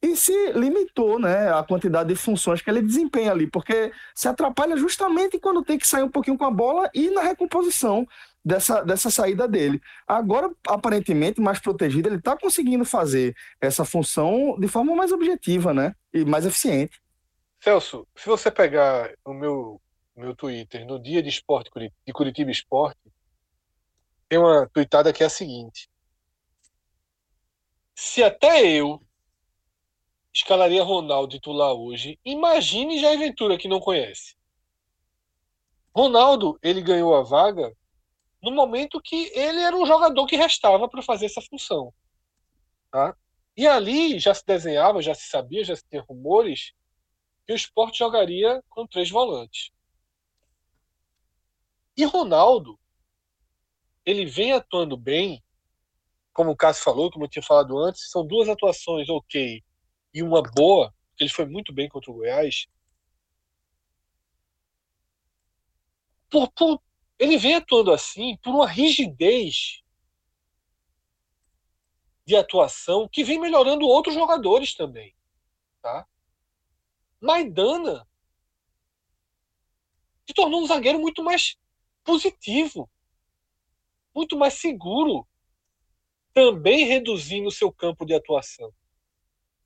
e se limitou né, a quantidade de funções que ele desempenha ali, porque se atrapalha justamente quando tem que sair um pouquinho com a bola e na recomposição dessa, dessa saída dele. Agora, aparentemente, mais protegido, ele está conseguindo fazer essa função de forma mais objetiva né, e mais eficiente. Celso, se você pegar o meu, meu Twitter no dia de esporte de Curitiba Esporte, tem uma tweetada que é a seguinte. Se até eu escalaria Ronaldo titular hoje. Imagine Jair Ventura que não conhece. Ronaldo, ele ganhou a vaga no momento que ele era um jogador que restava para fazer essa função. Tá? E ali já se desenhava, já se sabia, já se tinha rumores que o esporte jogaria com três volantes. E Ronaldo, ele vem atuando bem, como o Cássio falou, como eu tinha falado antes, são duas atuações ok e uma boa, ele foi muito bem contra o Goiás. Por, por, ele vem atuando assim por uma rigidez de atuação que vem melhorando outros jogadores também. Tá? Maidana se tornou um zagueiro muito mais positivo, muito mais seguro, também reduzindo o seu campo de atuação.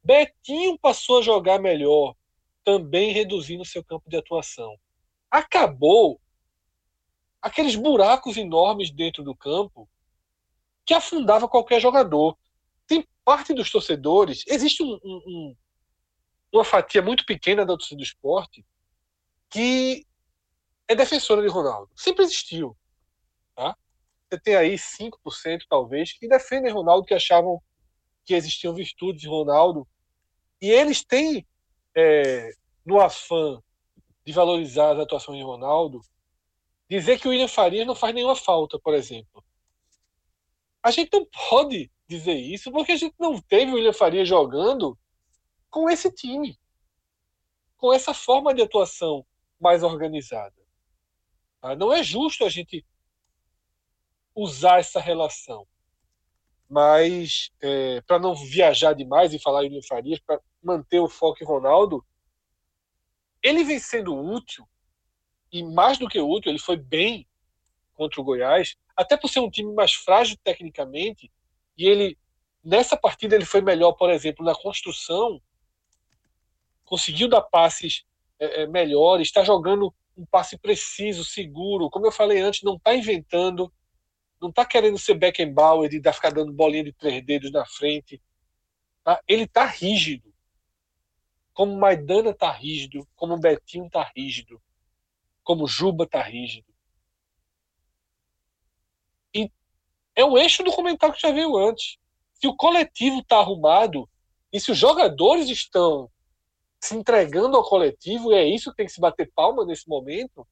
Betinho passou a jogar melhor, também reduzindo seu campo de atuação. Acabou aqueles buracos enormes dentro do campo que afundava qualquer jogador. Tem parte dos torcedores, existe um, um, uma fatia muito pequena da torcida do esporte que é defensora de Ronaldo. Sempre existiu. Tá? Você tem aí 5% talvez que defendem Ronaldo, que achavam que existiam virtudes de Ronaldo e eles têm, é, no afã de valorizar as atuações de Ronaldo, dizer que o William Farias não faz nenhuma falta, por exemplo. A gente não pode dizer isso porque a gente não teve o William Farias jogando com esse time, com essa forma de atuação mais organizada. Tá? Não é justo a gente usar essa relação. Mas, é, para não viajar demais e falar William Farias, manter o foco em Ronaldo, ele vem sendo útil, e mais do que útil, ele foi bem contra o Goiás, até por ser um time mais frágil tecnicamente, e ele, nessa partida, ele foi melhor, por exemplo, na construção, conseguiu dar passes é, é melhores, está jogando um passe preciso, seguro, como eu falei antes, não está inventando, não está querendo ser Beckenbauer e ficar dando bolinha de três dedos na frente. Tá? Ele está rígido como Maidana tá rígido, como Betinho tá rígido, como Juba tá rígido. E é o eixo do comentário que já veio antes. Se o coletivo tá arrumado e se os jogadores estão se entregando ao coletivo, e é isso que tem que se bater palma nesse momento,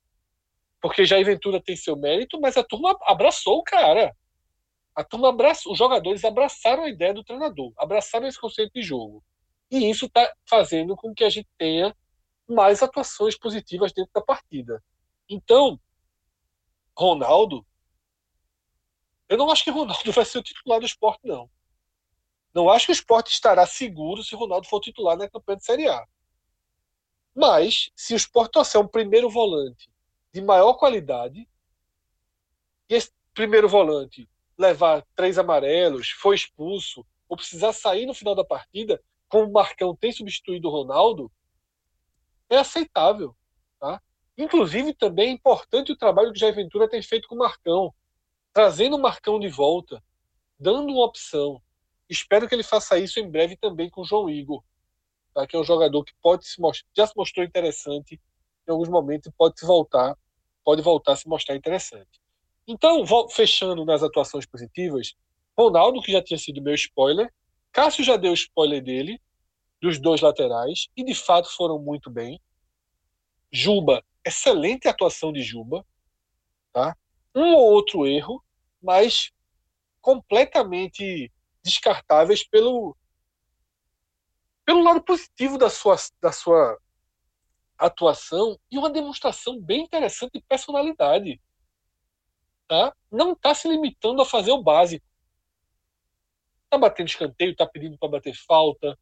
porque Jair Ventura tem seu mérito, mas a turma abraçou o cara. A turma abraçou, os jogadores abraçaram a ideia do treinador, abraçaram esse conceito de jogo. E isso está fazendo com que a gente tenha mais atuações positivas dentro da partida. Então, Ronaldo, eu não acho que Ronaldo <laughs> vai ser o titular do esporte, não. Não acho que o esporte estará seguro se Ronaldo for titular na campanha de Série A. Mas, se o esporte trouxer um primeiro volante de maior qualidade, e esse primeiro volante levar três amarelos, foi expulso, ou precisar sair no final da partida, como o Marcão tem substituído o Ronaldo, é aceitável. Tá? Inclusive, também é importante o trabalho que o Jair Ventura tem feito com o Marcão, trazendo o Marcão de volta, dando uma opção. Espero que ele faça isso em breve também com o João Igor, tá? que é um jogador que pode se mostrar, já se mostrou interessante em alguns momentos pode se voltar, pode voltar a se mostrar interessante. Então, fechando nas atuações positivas, Ronaldo, que já tinha sido meu spoiler, Cássio já deu spoiler dele, dos dois laterais, e de fato foram muito bem. Juba, excelente atuação de Juba. Tá? Um ou outro erro, mas completamente descartáveis pelo, pelo lado positivo da sua, da sua atuação e uma demonstração bem interessante de personalidade. Tá? Não está se limitando a fazer o básico tá batendo escanteio, tá pedindo para bater falta,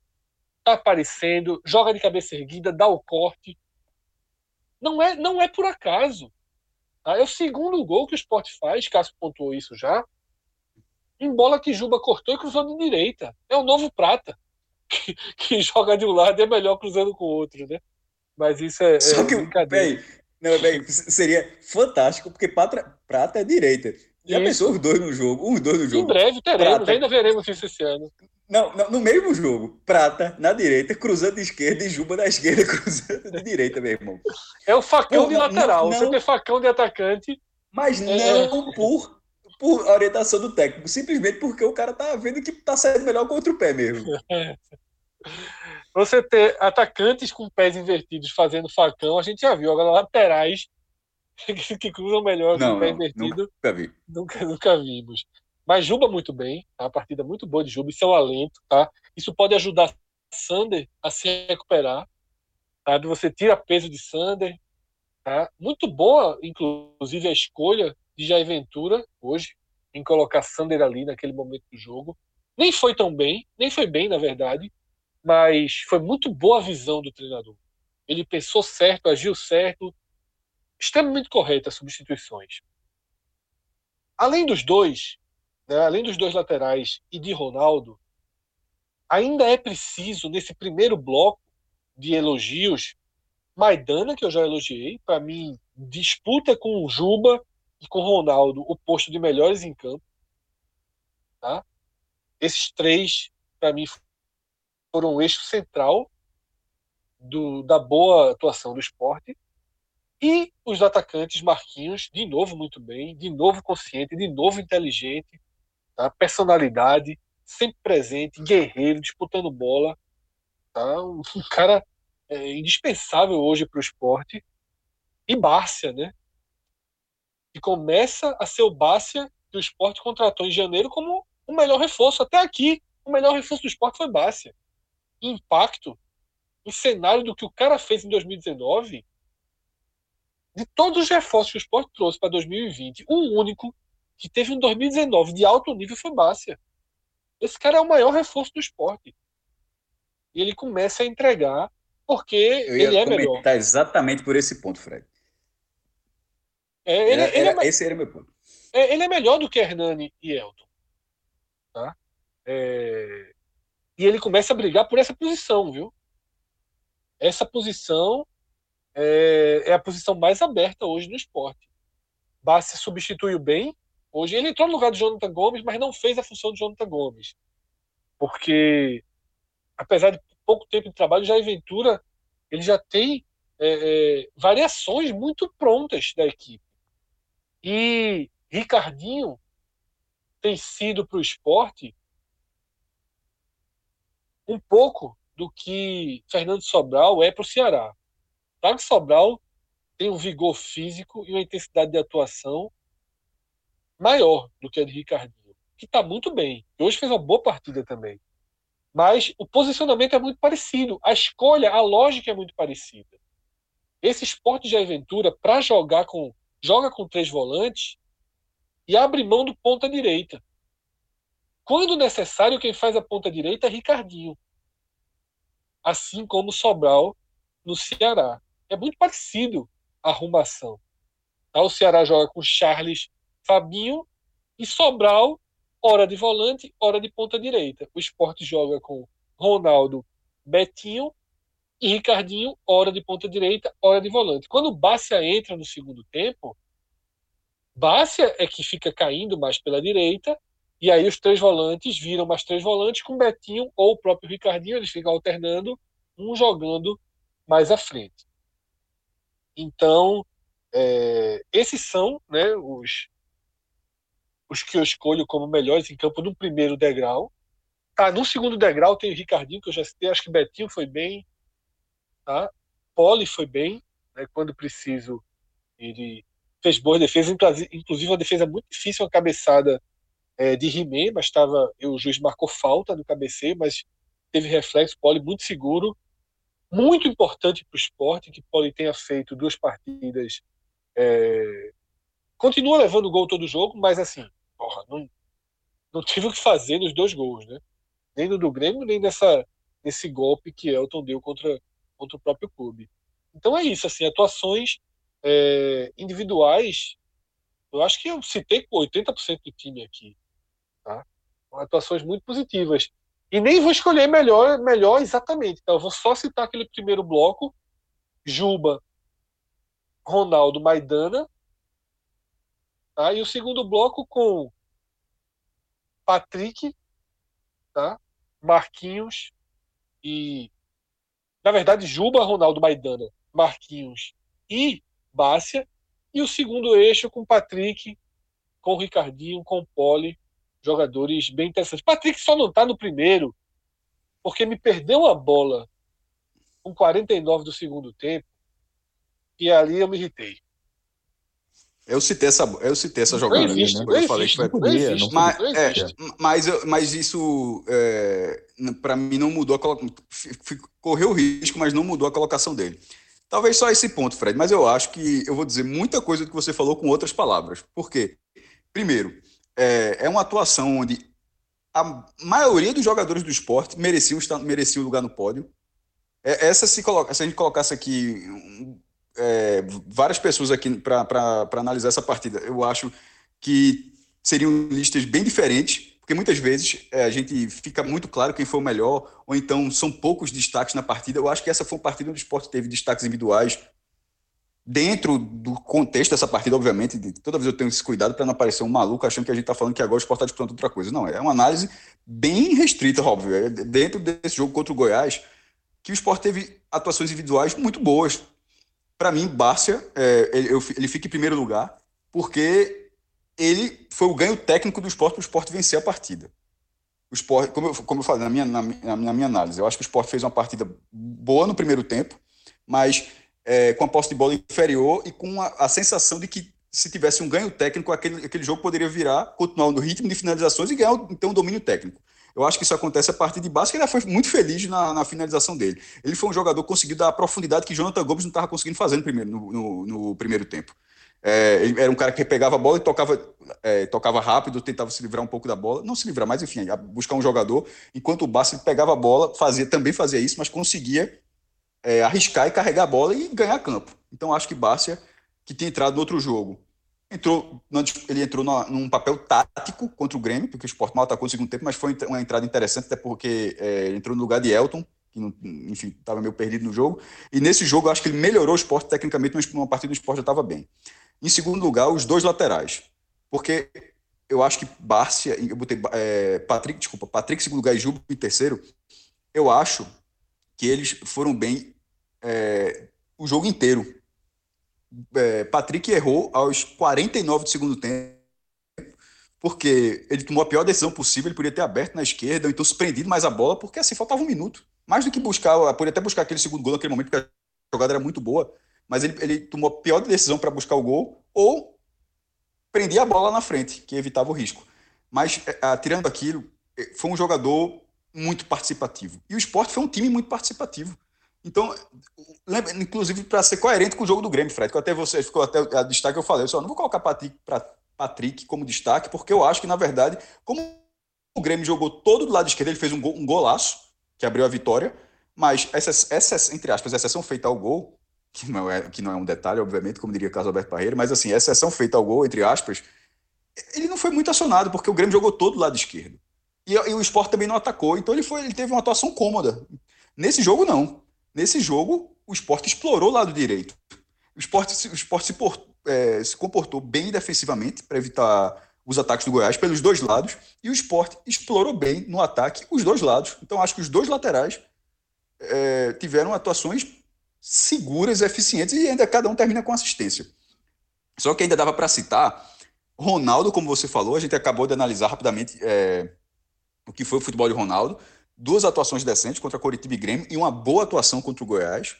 tá aparecendo, joga de cabeça erguida, dá o corte. Não é, não é por acaso. Tá? É o segundo gol que o Sport faz, Cássio pontuou isso já, em bola que Juba cortou e cruzou de direita. É o novo Prata, <laughs> que, que joga de um lado é melhor cruzando com o outro, né? Mas isso é, Só é que, brincadeira. Bem, não, bem, seria fantástico, porque Prata, Prata é direita. Já Isso. pensou os dois no jogo? Os dois no jogo. Em breve teremos, Prata. ainda veremos isso esse ano. Não, não, no mesmo jogo, Prata na direita, cruzando de esquerda e Juba na esquerda, <laughs> cruzando de direita, meu irmão. É o facão Pô, de lateral. Não, Você tem facão de atacante. Mas é... não por, por orientação do técnico, simplesmente porque o cara tá vendo que tá saindo melhor com outro pé mesmo. <laughs> Você ter atacantes com pés invertidos fazendo facão, a gente já viu. Agora, laterais que cruzam melhor não, que o pé invertido. Nunca vi. Nunca, <laughs> nunca vimos. Mas Juba muito bem, tá? a partida muito boa de Juba, isso é um alento, tá? Isso pode ajudar Sander a se recuperar, sabe? Você tira peso de Sander, tá? Muito boa, inclusive, a escolha de Jair Ventura hoje, em colocar Sander ali naquele momento do jogo. Nem foi tão bem, nem foi bem, na verdade, mas foi muito boa a visão do treinador. Ele pensou certo, agiu certo, extremamente corretas substituições. Além dos dois, né, além dos dois laterais e de Ronaldo, ainda é preciso, nesse primeiro bloco de elogios, Maidana, que eu já elogiei, para mim, disputa com o Juba e com o Ronaldo o posto de melhores em campo. Tá? Esses três, para mim, foram o eixo central do, da boa atuação do esporte. E os atacantes, Marquinhos, de novo muito bem, de novo consciente, de novo inteligente, tá? personalidade, sempre presente, guerreiro, disputando bola. Tá? Um <laughs> cara é, indispensável hoje para o esporte. E Bárcia, né? E começa a ser o Bárcia que o esporte contratou em janeiro como o melhor reforço. Até aqui, o melhor reforço do esporte foi Bárcia. Impacto em cenário do que o cara fez em 2019 de todos os reforços que o esporte trouxe para 2020, o único que teve um 2019 de alto nível foi Bárcia. Esse cara é o maior reforço do esporte. E ele começa a entregar porque ele é melhor. exatamente por esse ponto, Fred. É, ele, era, ele é, esse era meu ponto. É, ele é melhor do que Hernani e Elton. Tá? É, e ele começa a brigar por essa posição, viu? Essa posição é, é a posição mais aberta hoje no esporte. Bassi substituiu bem. Hoje ele entrou no lugar de Jonathan Gomes, mas não fez a função de Jonathan Gomes. Porque, apesar de pouco tempo de trabalho, já Ventura ele já tem é, é, variações muito prontas da equipe. E Ricardinho tem sido para o esporte um pouco do que Fernando Sobral é para o Ceará. Thiago Sobral tem um vigor físico e uma intensidade de atuação maior do que a de Ricardinho. que está muito bem. Hoje fez uma boa partida também. Mas o posicionamento é muito parecido. A escolha, a lógica é muito parecida. Esse esporte de aventura, para jogar com. joga com três volantes e abre mão do ponta direita. Quando necessário, quem faz a ponta direita é Ricardinho. Assim como Sobral no Ceará. É muito parecido a arrumação. Tá? O Ceará joga com Charles, Fabinho e Sobral, hora de volante, hora de ponta direita. O esporte joga com Ronaldo, Betinho e Ricardinho, hora de ponta direita, hora de volante. Quando o Bácia entra no segundo tempo, Bácia é que fica caindo mais pela direita, e aí os três volantes viram mais três volantes com Betinho ou o próprio Ricardinho, eles ficam alternando, um jogando mais à frente. Então, é, esses são né, os, os que eu escolho como melhores em campo no primeiro degrau. Tá, no segundo degrau tem o Ricardinho, que eu já citei, acho que Betinho foi bem, tá? Poli foi bem, né, quando preciso, ele fez boas defesas, inclusive uma defesa muito difícil, uma cabeçada é, de Rimé, mas estava, o juiz marcou falta no cabeceio, mas teve reflexo, Poli muito seguro, muito importante para o esporte, que Poli tenha feito duas partidas é, continua levando gol todo jogo, mas assim, porra, não, não tive o que fazer nos dois gols, né? Nem no do Grêmio, nem nessa, nesse golpe que Elton deu contra, contra o próprio clube. Então é isso, assim, atuações é, individuais, eu acho que eu citei 80% do time aqui, tá? Atuações muito positivas. E nem vou escolher melhor, melhor exatamente, tá? Eu vou só citar aquele primeiro bloco, Juba, Ronaldo Maidana. Tá? E o segundo bloco com Patrick, tá? Marquinhos e. Na verdade, Juba, Ronaldo Maidana, Marquinhos e Bácia. E o segundo eixo com Patrick, com Ricardinho, com Poli, jogadores bem interessantes. Patrick só não está no primeiro, porque me perdeu a bola com 49 do segundo tempo e ali eu me irritei. Eu citei essa, eu citei essa jogada. Não existe, né? não eu falei que não podia, mas, é, mas, eu, mas isso, é, para mim, não mudou a colocação. Correu o risco, mas não mudou a colocação dele. Talvez só esse ponto, Fred, mas eu acho que eu vou dizer muita coisa do que você falou com outras palavras. Por quê? Primeiro, é, é uma atuação onde a maioria dos jogadores do esporte mereciam, mereciam lugar no pódio. É, essa, se, coloca, se a gente colocasse aqui é, várias pessoas aqui para analisar essa partida. Eu acho que seriam listas bem diferentes, porque muitas vezes é, a gente fica muito claro quem foi o melhor, ou então são poucos destaques na partida. Eu acho que essa foi uma partida onde o esporte teve destaques individuais. Dentro do contexto dessa partida, obviamente, toda vez eu tenho esse cuidado para não aparecer um maluco achando que a gente está falando que agora o esporte está disputando outra coisa. Não, é uma análise bem restrita, óbvio. É dentro desse jogo contra o Goiás, que o esporte teve atuações individuais muito boas para mim, Bárcia, é, ele, ele, fica em primeiro lugar, porque ele foi o ganho técnico do esporte para o esporte vencer a partida. O esporte, como eu, como eu falei na minha, na, na minha análise, eu acho que o esporte fez uma partida boa no primeiro tempo, mas é, com a posse de bola inferior e com a, a, sensação de que se tivesse um ganho técnico, aquele, aquele jogo poderia virar, continuar no ritmo de finalizações e ganhar então um domínio técnico. Eu acho que isso acontece a partir de base, que ele foi muito feliz na, na, finalização dele. Ele foi um jogador que conseguiu dar profundidade que Jonathan Gomes não estava conseguindo fazer no primeiro, no, no, no primeiro tempo. É, ele era um cara que pegava a bola e tocava, é, tocava rápido, tentava se livrar um pouco da bola. Não se livrar, mas enfim, buscar um jogador. Enquanto o Bassi pegava a bola, fazia, também fazia isso, mas conseguia é, arriscar e carregar a bola e ganhar campo. Então acho que Bárcia, que tinha entrado no outro jogo, Entrou, ele entrou num papel tático contra o Grêmio, porque o Sport mal atacou no segundo tempo, mas foi uma entrada interessante, até porque é, entrou no lugar de Elton, que, não, enfim, estava meio perdido no jogo. E nesse jogo, acho que ele melhorou o esporte tecnicamente, mas uma partida do esporte já estava bem. Em segundo lugar, os dois laterais. Porque eu acho que Bárcia, eu botei é, Patrick, desculpa, Patrick em segundo lugar e Juba em terceiro. Eu acho que eles foram bem é, o jogo inteiro é, Patrick errou aos 49 do segundo tempo, porque ele tomou a pior decisão possível, ele podia ter aberto na esquerda, ou então prendido mais a bola, porque assim faltava um minuto. Mais do que buscar, poderia até buscar aquele segundo gol naquele momento, porque a jogada era muito boa, mas ele, ele tomou a pior decisão para buscar o gol, ou prendia a bola na frente, que evitava o risco. Mas, é, tirando aquilo, é, foi um jogador muito participativo. E o esporte foi um time muito participativo. Então, lembra, inclusive, para ser coerente com o jogo do Grêmio, Fred, que até você ficou até a destaque, eu falei, eu só não vou colocar Patrick, pra, Patrick como destaque, porque eu acho que, na verdade, como o Grêmio jogou todo do lado esquerdo, ele fez um, gol, um golaço, que abriu a vitória, mas essa, essa, entre aspas, exceção feita ao gol, que não, é, que não é um detalhe, obviamente, como diria Carlos Alberto Parreira, mas assim, exceção feita ao gol, entre aspas, ele não foi muito acionado, porque o Grêmio jogou todo do lado esquerdo. E, e o esporte também não atacou, então ele, foi, ele teve uma atuação cômoda. Nesse jogo, não. Nesse jogo, o esporte explorou o lado direito. O esporte, o esporte se, é, se comportou bem defensivamente para evitar os ataques do Goiás pelos dois lados, e o esporte explorou bem no ataque os dois lados. Então, acho que os dois laterais é, tiveram atuações seguras, eficientes, e ainda cada um termina com assistência. Só que ainda dava para citar Ronaldo, como você falou, a gente acabou de analisar rapidamente é, o que foi o futebol de Ronaldo. Duas atuações decentes contra Coritiba e Grêmio e uma boa atuação contra o Goiás,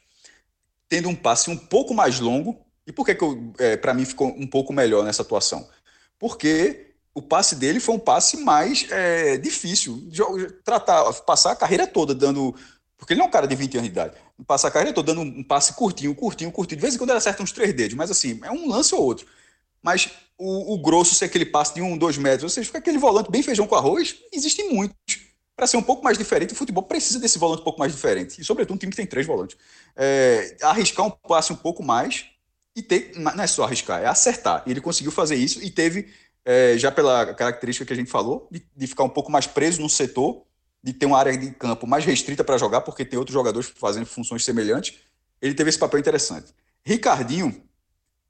tendo um passe um pouco mais longo. E por que, que é, para mim ficou um pouco melhor nessa atuação? Porque o passe dele foi um passe mais é, difícil. Tratar, passar a carreira toda dando. Porque ele não é um cara de 20 anos de idade. Passar a carreira toda dando um passe curtinho, curtinho, curtinho. De vez em quando ele acerta uns três dedos, mas assim, é um lance ou outro. Mas o, o grosso ser aquele passe de um, dois metros, ou seja, fica aquele volante bem feijão com arroz, existem muitos. Para ser um pouco mais diferente, o futebol precisa desse volante um pouco mais diferente. E, sobretudo, um time que tem três volantes. É, arriscar um passe um pouco mais e ter. Não é só arriscar, é acertar. E ele conseguiu fazer isso e teve, é, já pela característica que a gente falou, de, de ficar um pouco mais preso no setor, de ter uma área de campo mais restrita para jogar, porque tem outros jogadores fazendo funções semelhantes. Ele teve esse papel interessante. Ricardinho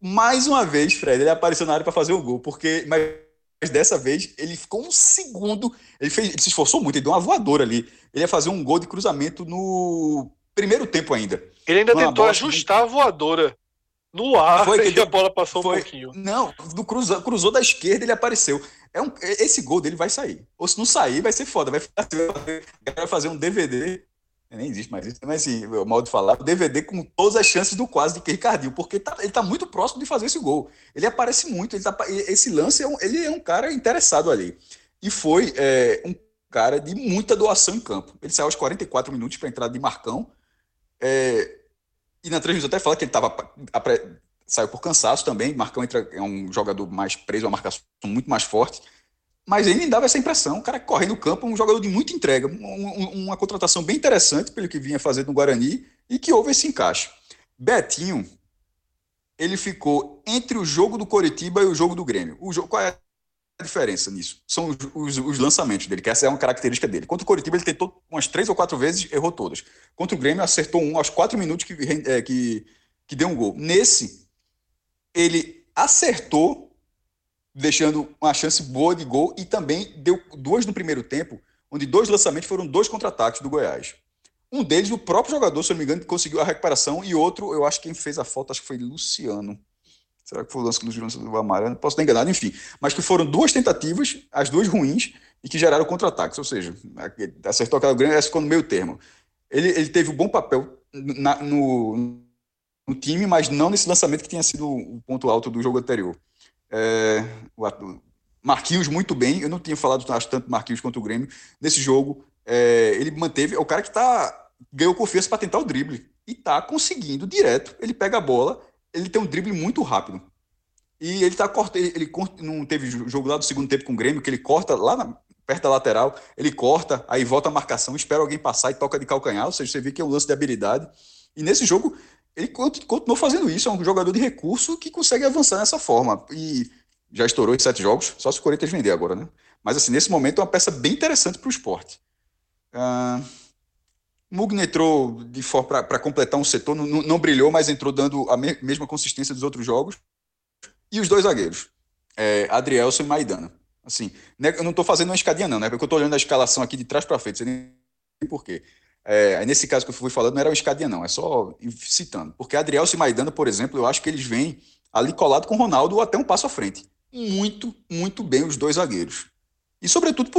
mais uma vez, Fred, ele apareceu na área para fazer o gol, porque mas dessa vez ele ficou um segundo, ele, fez, ele se esforçou muito, ele deu uma voadora ali. Ele ia fazer um gol de cruzamento no primeiro tempo ainda. Ele ainda tentou ajustar a voadora no ar foi <laughs> que a bola passou foi, um pouquinho. Não, do cruzou, cruzou da esquerda ele apareceu. É um, esse gol dele vai sair. Ou se não sair, vai ser foda. Vai fazer, vai fazer um DVD nem existe mais isso, mas assim, o modo de falar, o DVD com todas as chances do quase de Ricardinho, porque tá, ele está muito próximo de fazer esse gol. Ele aparece muito, ele tá, esse lance, é um, ele é um cara interessado ali. E foi é, um cara de muita doação em campo. Ele saiu aos 44 minutos para entrada de Marcão, é, e na transmissão até fala que ele tava, saiu por cansaço também, Marcão entra, é um jogador mais preso, uma marcação muito mais forte, mas ele me dava essa impressão, um cara correndo no campo, um jogador de muita entrega, um, uma contratação bem interessante pelo que vinha fazendo no Guarani e que houve esse encaixe. Betinho, ele ficou entre o jogo do Coritiba e o jogo do Grêmio. O jogo, qual é a diferença nisso? São os, os, os, lançamentos dele, que essa é uma característica dele. Contra o Coritiba, ele tentou umas três ou quatro vezes, errou todas. Contra o Grêmio, acertou um aos quatro minutos que, é, que, que deu um gol. Nesse, ele acertou deixando uma chance boa de gol e também deu duas no primeiro tempo, onde dois lançamentos foram dois contra-ataques do Goiás. Um deles, o próprio jogador, se não me engano, conseguiu a recuperação, e outro, eu acho que quem fez a falta, acho que foi Luciano. Será que foi o lance do Amarelo? Posso estar enganado, enfim. Mas que foram duas tentativas, as duas ruins, e que geraram contra-ataques. Ou seja, acertou aquela grande, essa ficou no meio termo. Ele, ele teve um bom papel na, no, no time, mas não nesse lançamento que tinha sido o ponto alto do jogo anterior. É, o Marquinhos muito bem, eu não tinha falado acho, tanto Marquinhos quanto o Grêmio. Nesse jogo, é, ele manteve, é o cara que tá, ganhou confiança para tentar o drible. E tá conseguindo direto. Ele pega a bola, ele tem um drible muito rápido. E ele tá corta, ele, ele não teve jogo lá do segundo tempo com o Grêmio, que ele corta lá na, perto da lateral, ele corta, aí volta a marcação, espera alguém passar e toca de calcanhar, ou seja, você vê que é um lance de habilidade. E nesse jogo, ele continuou fazendo isso, é um jogador de recurso que consegue avançar nessa forma. E já estourou em sete jogos, só se o Corinthians vender agora, né? Mas assim, nesse momento é uma peça bem interessante para o esporte. Uh, Mugni entrou para completar um setor, não, não, brilhou, mas entrou dando a me, mesma consistência dos outros jogos. E os dois zagueiros, é, Adrielson e Maidana. Assim, né, eu não estou fazendo uma escadinha, não, né? Porque eu estou olhando a escalação aqui de trás para frente, nem por quê. É, nesse caso que eu fui falando, não era uma escadinha, não, é só citando. Porque Adrielso e Maidana, por exemplo, eu acho que eles vêm ali colado com o Ronaldo até um passo à frente. Muito, muito bem os dois zagueiros. E sobretudo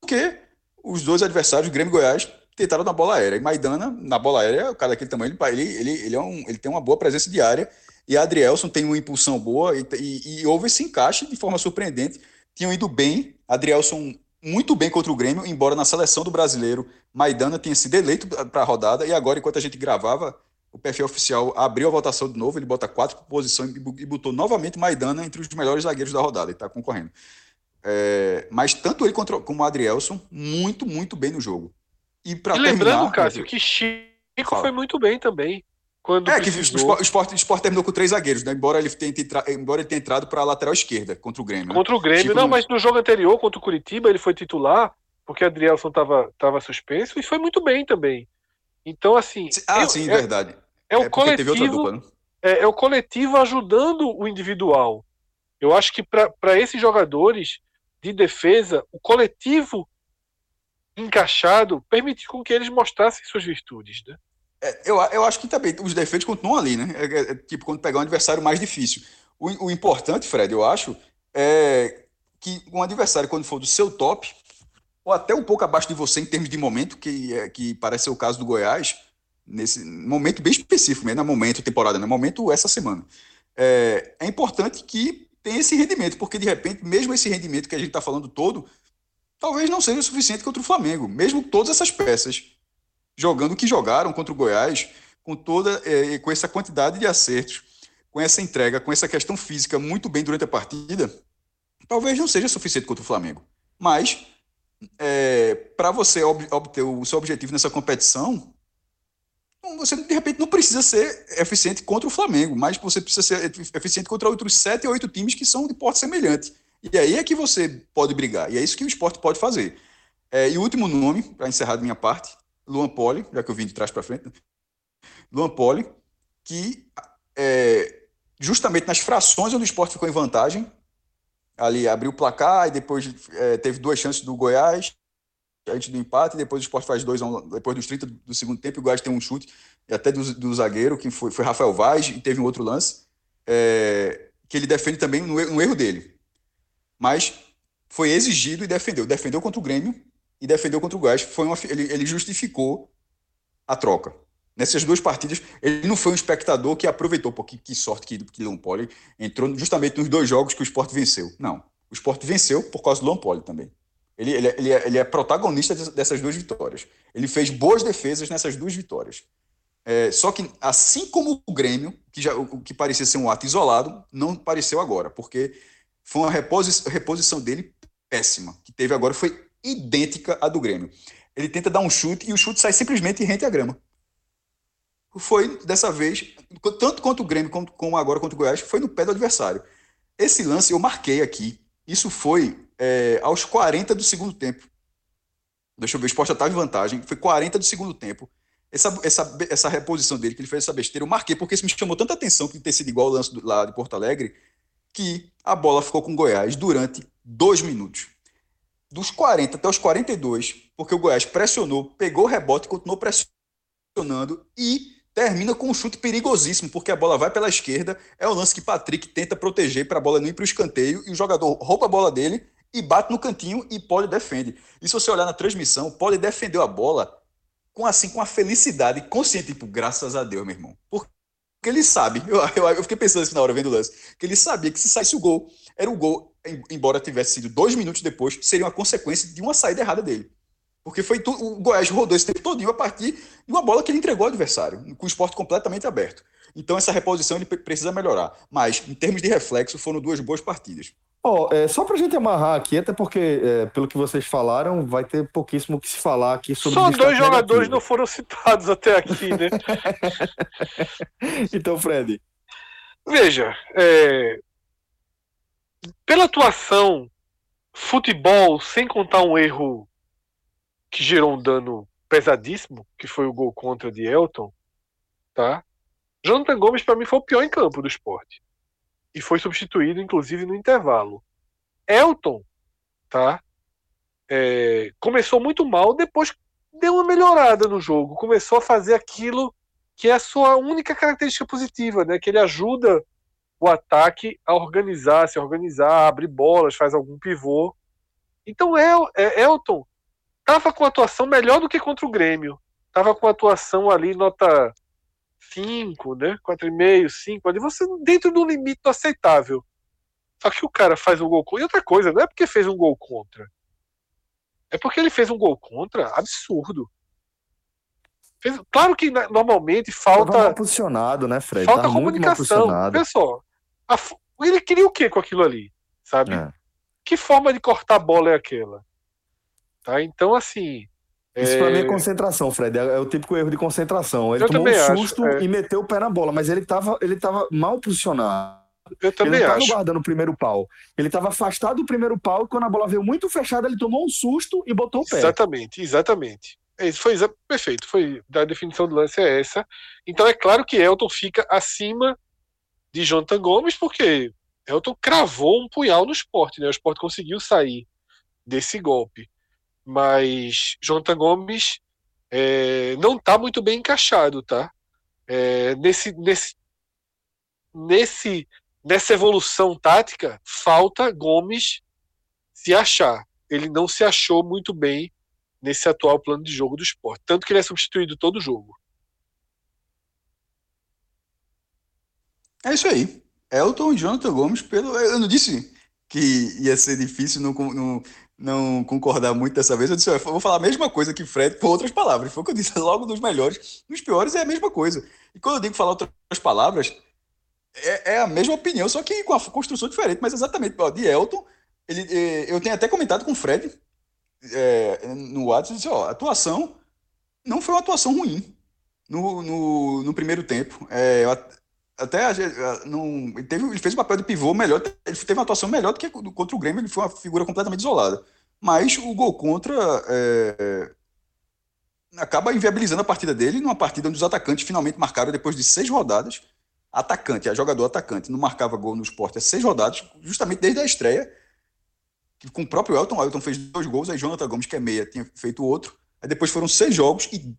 porque os dois adversários, Grêmio e Goiás, tentaram na bola aérea. E Maidana, na bola aérea, o cara daquele tamanho, ele, ele, ele, é um, ele tem uma boa presença de área. E Adrielson tem uma impulsão boa e, e, e houve esse encaixe de forma surpreendente. Tinham ido bem Adrielson muito bem contra o Grêmio, embora na seleção do brasileiro Maidana tenha sido eleito para a rodada, e agora, enquanto a gente gravava, o perfil oficial abriu a votação de novo, ele bota quatro posições e botou novamente Maidana entre os melhores zagueiros da rodada, ele está concorrendo. É, mas tanto ele contra, como o Adrielson, muito, muito bem no jogo. E, para lembrando, Cássio, que Chico Fala. foi muito bem também. Quando é, precisou. que o Sport, o Sport terminou com três zagueiros, né? embora, ele tenha, embora ele tenha entrado para a lateral esquerda contra o Grêmio. Né? Contra o Grêmio, Chico não, mas no jogo anterior, contra o Curitiba, ele foi titular, porque Adrielson estava tava suspenso e foi muito bem também. Então, assim. Ah, eu, sim, é, verdade. É, o é coletivo. Dupla, né? é, é, o coletivo ajudando o individual. Eu acho que para esses jogadores de defesa, o coletivo encaixado permitiu com que eles mostrassem suas virtudes, né? É, eu, eu acho que também os defeitos continuam ali, né? É, é, é tipo quando pegar um adversário mais difícil. O, o, importante, Fred, eu acho, é que um adversário, quando for do seu top, ou até um pouco abaixo de você em termos de momento, que, é, que parece ser o caso do Goiás, nesse momento bem específico, mesmo, não é momento temporada, não é momento essa semana. É, é importante que tenha esse rendimento, porque de repente, mesmo esse rendimento que a gente está falando todo, talvez não seja o suficiente contra o Flamengo, mesmo todas essas peças jogando o que jogaram contra o Goiás, com toda é, com essa quantidade de acertos, com essa entrega, com essa questão física muito bem durante a partida, talvez não seja suficiente contra o Flamengo. Mas, é, para você ob obter o seu objetivo nessa competição, você de repente não precisa ser eficiente contra o Flamengo, mas você precisa ser eficiente contra outros sete ou oito times que são de porte semelhante. E aí é que você pode brigar. E é isso que o esporte pode fazer. É, e o último nome, para encerrar da minha parte, Luan Poli, já que eu vim de trás para frente, né? Luan Poli, que é, justamente nas frações onde o esporte ficou em vantagem, ali abriu o placar e depois é, teve duas chances do Goiás, antes do empate, depois o esporte faz dois, depois dos 30 do segundo tempo, o Goiás tem um chute, até do, do zagueiro, que foi, foi Rafael Vaz, e teve um outro lance, é, que ele defende também no, no erro dele. Mas foi exigido e defendeu. Defendeu contra o Grêmio, e defendeu contra o Goiás. Foi uma, ele, ele justificou a troca. Nessas duas partidas, ele não foi um espectador que aproveitou, porque que sorte que, que Luan Poli entrou justamente nos dois jogos que o Sport venceu. Não. O Sport venceu por causa do Luan Poli também. Ele, ele, ele, é, ele é protagonista dessas duas vitórias. Ele fez boas defesas nessas duas vitórias. É, só que, assim como o Grêmio, que, já, o que parecia ser um ato isolado, não pareceu agora, porque foi uma reposição, reposição dele péssima, que teve agora foi idêntica à do Grêmio. Ele tenta dar um chute e o chute sai simplesmente rente à grama. Foi, dessa vez, tanto contra o Grêmio como, como agora contra o Goiás, foi no pé do adversário. Esse lance eu marquei aqui. Isso foi é, aos 40 do segundo tempo. Deixa eu ver, o Sport já estava em vantagem. Foi 40 do segundo tempo. Essa, essa, essa reposição dele, que ele fez essa besteira, eu marquei porque isso me chamou tanta atenção que ter sido igual o lance do, lá de Porto Alegre, que a bola ficou com o Goiás durante dois minutos dos 40 até os 42, porque o Goiás pressionou, pegou o rebote, continuou pressionando e termina com um chute perigosíssimo, porque a bola vai pela esquerda. É o lance que Patrick tenta proteger para a bola não ir para o escanteio e o jogador rouba a bola dele e bate no cantinho e pode defende. E se você olhar na transmissão, pode defendeu a bola com assim com a felicidade consciente, tipo, graças a Deus, meu irmão. Porque ele sabe, <laughs> eu, eu, eu fiquei pensando isso na hora vendo o lance, que ele sabia que se saísse o gol, era o gol embora tivesse sido dois minutos depois, seria uma consequência de uma saída errada dele. Porque foi tu, o Goiás rodou esse tempo todinho a partir de uma bola que ele entregou ao adversário, com o esporte completamente aberto. Então essa reposição ele precisa melhorar. Mas, em termos de reflexo, foram duas boas partidas. Oh, é, só para a gente amarrar aqui, até porque, é, pelo que vocês falaram, vai ter pouquíssimo o que se falar aqui sobre Só dois jogadores negativo. não foram citados até aqui, né? <laughs> então, Fred. Veja, é, pela atuação, futebol, sem contar um erro que gerou um dano pesadíssimo, que foi o gol contra de Elton, tá? Jonathan Gomes para mim foi o pior em campo do esporte e foi substituído inclusive no intervalo. Elton, tá? É, começou muito mal, depois deu uma melhorada no jogo, começou a fazer aquilo que é a sua única característica positiva, né? Que ele ajuda o ataque a organizar, se organizar, abrir bolas, faz algum pivô. Então El, é, Elton estava com atuação melhor do que contra o Grêmio. Estava com atuação ali, nota 5, né? 4,5, 5, ali você dentro do limite aceitável. Só que o cara faz um gol contra. E outra coisa, não é porque fez um gol contra. É porque ele fez um gol contra absurdo. Fez, claro que normalmente falta. Tava mal posicionado, né, Fred? Falta Tava comunicação. Pessoal, a, ele queria o que com aquilo ali? Sabe? É. Que forma de cortar a bola é aquela? Tá? Então, assim. Isso é... pra mim é concentração, Fred. É, é o típico erro de concentração. Ele Eu tomou um susto acho, é... e meteu o pé na bola, mas ele tava, ele tava mal posicionado. Eu também ele não estava guardando o primeiro pau. Ele estava afastado do primeiro pau e quando a bola veio muito fechada, ele tomou um susto e botou o pé. Exatamente, exatamente. É foi perfeito. Foi a definição do lance é essa. Então é claro que Elton fica acima de Jonathan Gomes, porque Elton cravou um punhal no esporte, né? O esporte conseguiu sair desse golpe. Mas Jonathan Gomes é, não está muito bem encaixado, tá? É, nesse, nesse, nesse nessa evolução tática, falta Gomes se achar. Ele não se achou muito bem nesse atual plano de jogo do esporte. Tanto que ele é substituído todo jogo. É isso aí. Elton e Jonathan Gomes, pelo. Eu não disse que ia ser difícil não, não, não concordar muito dessa vez. Eu disse, eu vou falar a mesma coisa que Fred, com outras palavras. Foi o que eu disse <laughs> logo dos melhores. Nos piores é a mesma coisa. E quando eu digo falar outras palavras, é, é, a mesma opinião, só que com a construção diferente, mas exatamente. Ó, de Elton, ele, é, eu tenho até comentado com o Fred é, no WhatsApp, disse, ó, a atuação não foi uma atuação ruim no, no, no primeiro tempo. É, até não, ele, teve, ele fez o papel de pivô melhor, ele teve uma atuação melhor do que contra o Grêmio, ele foi uma figura completamente isolada. Mas o gol contra é, acaba inviabilizando a partida dele numa partida onde os atacantes finalmente marcaram depois de seis rodadas atacante, a jogador atacante, não marcava gol no esporte há seis rodadas, justamente desde a estreia, com o próprio Elton. Elton fez dois gols, aí Jonathan Gomes, que é meia, tinha feito outro. Aí depois foram seis jogos e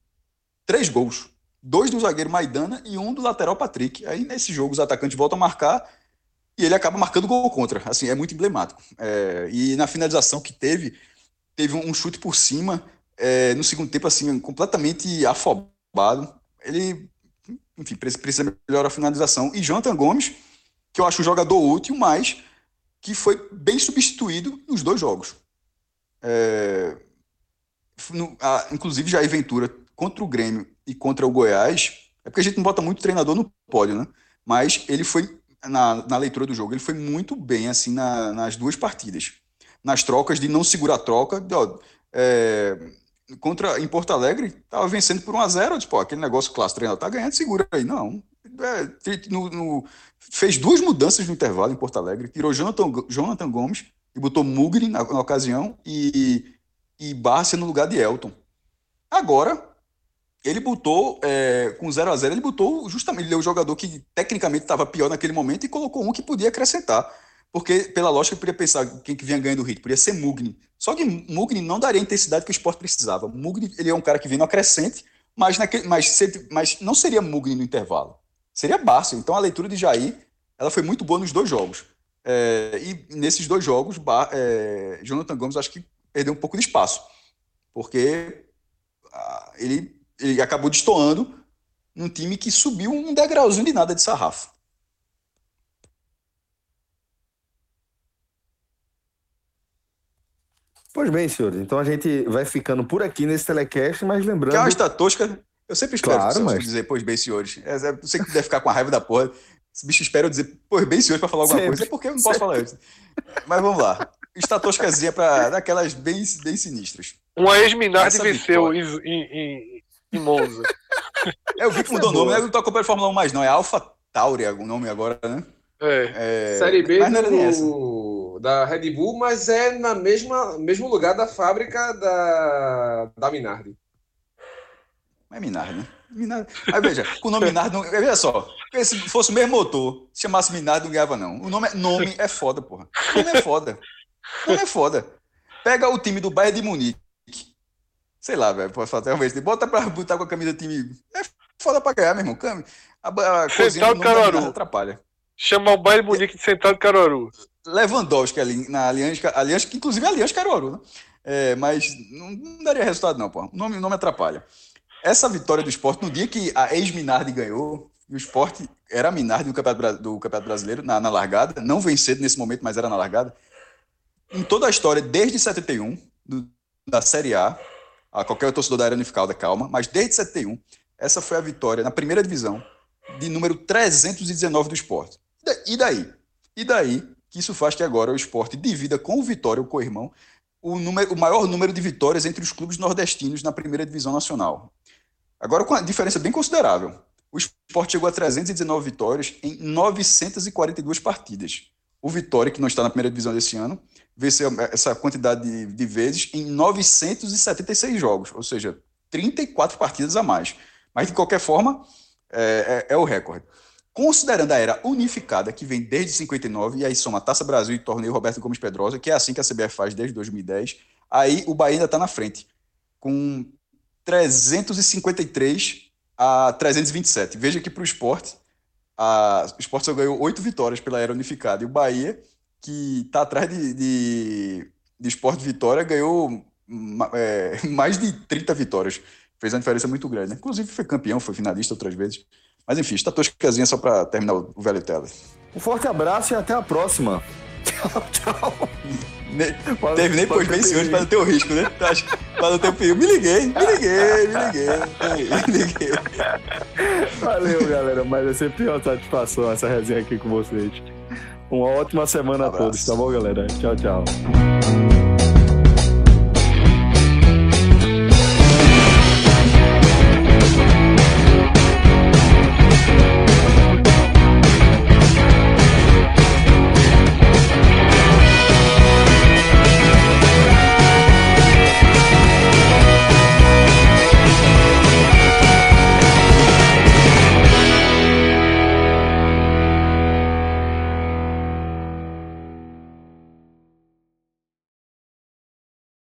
três gols. Dois do zagueiro Maidana e um do lateral Patrick. Aí nesse jogo os atacantes voltam a marcar e ele acaba marcando gol contra. Assim, é muito emblemático. É, e na finalização que teve, teve um chute por cima, é, no segundo tempo, assim, completamente afobado. Ele enfim, precisa melhorar a finalização. E Jonathan Gomes, que eu acho um jogador útil, mas que foi bem substituído nos dois jogos. É, no, a, inclusive, Jair Ventura contra o Grêmio e contra o Goiás, é porque a gente não bota muito treinador no pódio, né? Mas ele foi, na, na leitura do jogo, ele foi muito bem, assim, na, nas duas partidas. Nas trocas, de não segurar a troca, de, ó, é, contra em Porto Alegre, tava vencendo por 1 a 0 tipo, aquele negócio clássico, treinador tá ganhando, segura aí. Não. É, no, no, fez duas mudanças no intervalo em Porto Alegre, tirou Jonathan, Jonathan Gomes e botou Mugri na, na ocasião e, e Bárcia no lugar de Elton. Agora, ele botou, é, com 0 a 0 ele botou justamente, ele é o jogador que tecnicamente estava pior naquele momento e colocou um que podia acrescentar. Porque, pela lógica, poderia pensar quem que vinha ganhando o ritmo, podia ser Mugni. Só que Mugni não daria a intensidade que o esporte precisava. Mugni, ele é um cara que vem no acrescente, mas, naquele, mas, mas não seria Mugni no intervalo. Seria Bárcio. Então, a leitura de Jair, ela foi muito boa nos dois jogos. É, e nesses dois jogos, é, Jonathan Gomes acho que perdeu um pouco de espaço. Porque ah, ele, ele acabou destoando num time que subiu um degrauzinho de nada de sarrafo. Pois bem, senhores. Então a gente vai ficando por aqui nesse telecast, mas lembrando. Que é uma estatusca. Eu sempre espero claro, mas... dizer, pois bem, senhores. É, é, você que deve ficar com a raiva da porra. Esse bicho espera eu dizer, pois bem, senhores, para falar alguma sempre. coisa. É porque eu não posso sempre. falar isso. Mas vamos lá. Estatoscazinha para daquelas bem, bem sinistras. Uma ex-Minardi venceu em, em, em, Monza. É, eu vi que mudou o nome, né? não tô acompanhando Fórmula 1 mais, não. É Alpha Tauri o nome agora, né? É. é. Série B do... da Red Bull, mas é na mesma mesmo lugar da fábrica da, da Minardi. É Minardi, né? Minardi. Aí veja, com o nome Minardi, não... veja só, se fosse o mesmo motor, se chamasse Minardi, não ganhava, não. O nome é, nome é foda, porra. O nome é foda. O nome é foda. Pega o time do Bayern de Munique. Sei lá, velho, pode falar talvez. Bota pra botar com a camisa do time. É foda pra ganhar, meu irmão. A, a, a cozinha do atrapalha. Chamar o Bayern Munique de Central Caruaru. Lewandowski ali na Aliança, Aliança inclusive é Aliança Caruaru, né? É, mas não, não, daria resultado não, pô. O nome, o nome atrapalha. Essa vitória do esporte, no dia que a ex-Minardi ganhou, e o esporte era a Minardi do Campeonato, do Campeonato Brasileiro, na, na largada, não vencido nesse momento, mas era na largada. Em toda a história, desde 71, do, da Série A, a qualquer torcedor da Arena Unificada, calma, mas desde 71, essa foi a vitória na primeira divisão de número 319 do esporte. E daí? E daí que isso faz que agora o esporte divida com o Vitória, o co-irmão, o, o maior número de vitórias entre os clubes nordestinos na primeira divisão nacional. Agora com uma diferença bem considerável. O esporte chegou a 319 vitórias em 942 partidas. O Vitória, que não está na primeira divisão desse ano, venceu essa quantidade de, de vezes em 976 jogos, ou seja, 34 partidas a mais. Mas, de qualquer forma, é, é, é, o recorde. Considerando a era unificada, que vem desde 59, e aí soma Taça Brasil e Torneio Roberto Gomes Pedrosa, que é assim que a CBF faz desde 2010, aí o Bahia ainda está na frente, com 353 a 327. Veja que para o esporte, a, o esporte só ganhou oito vitórias pela era unificada, e o Bahia, que está atrás de, de, de esporte vitória, ganhou é, <laughs> mais de 30 vitórias fez uma diferença muito grande. Né? Inclusive foi campeão, foi finalista outras vezes. Mas enfim, está toscazinha só para terminar o, velho tela. Um forte abraço e até a próxima. <laughs> Tchau, tchau. Ne Terminei, pois bem, senhores, para não ter o risco, né? Para não ter o perigo. Me liguei, me liguei, me liguei, me liguei. Valeu, galera. Mas é sempre uma satisfação essa resenha aqui com vocês. Uma ótima semana um a todos, tá bom, galera? Tchau, tchau.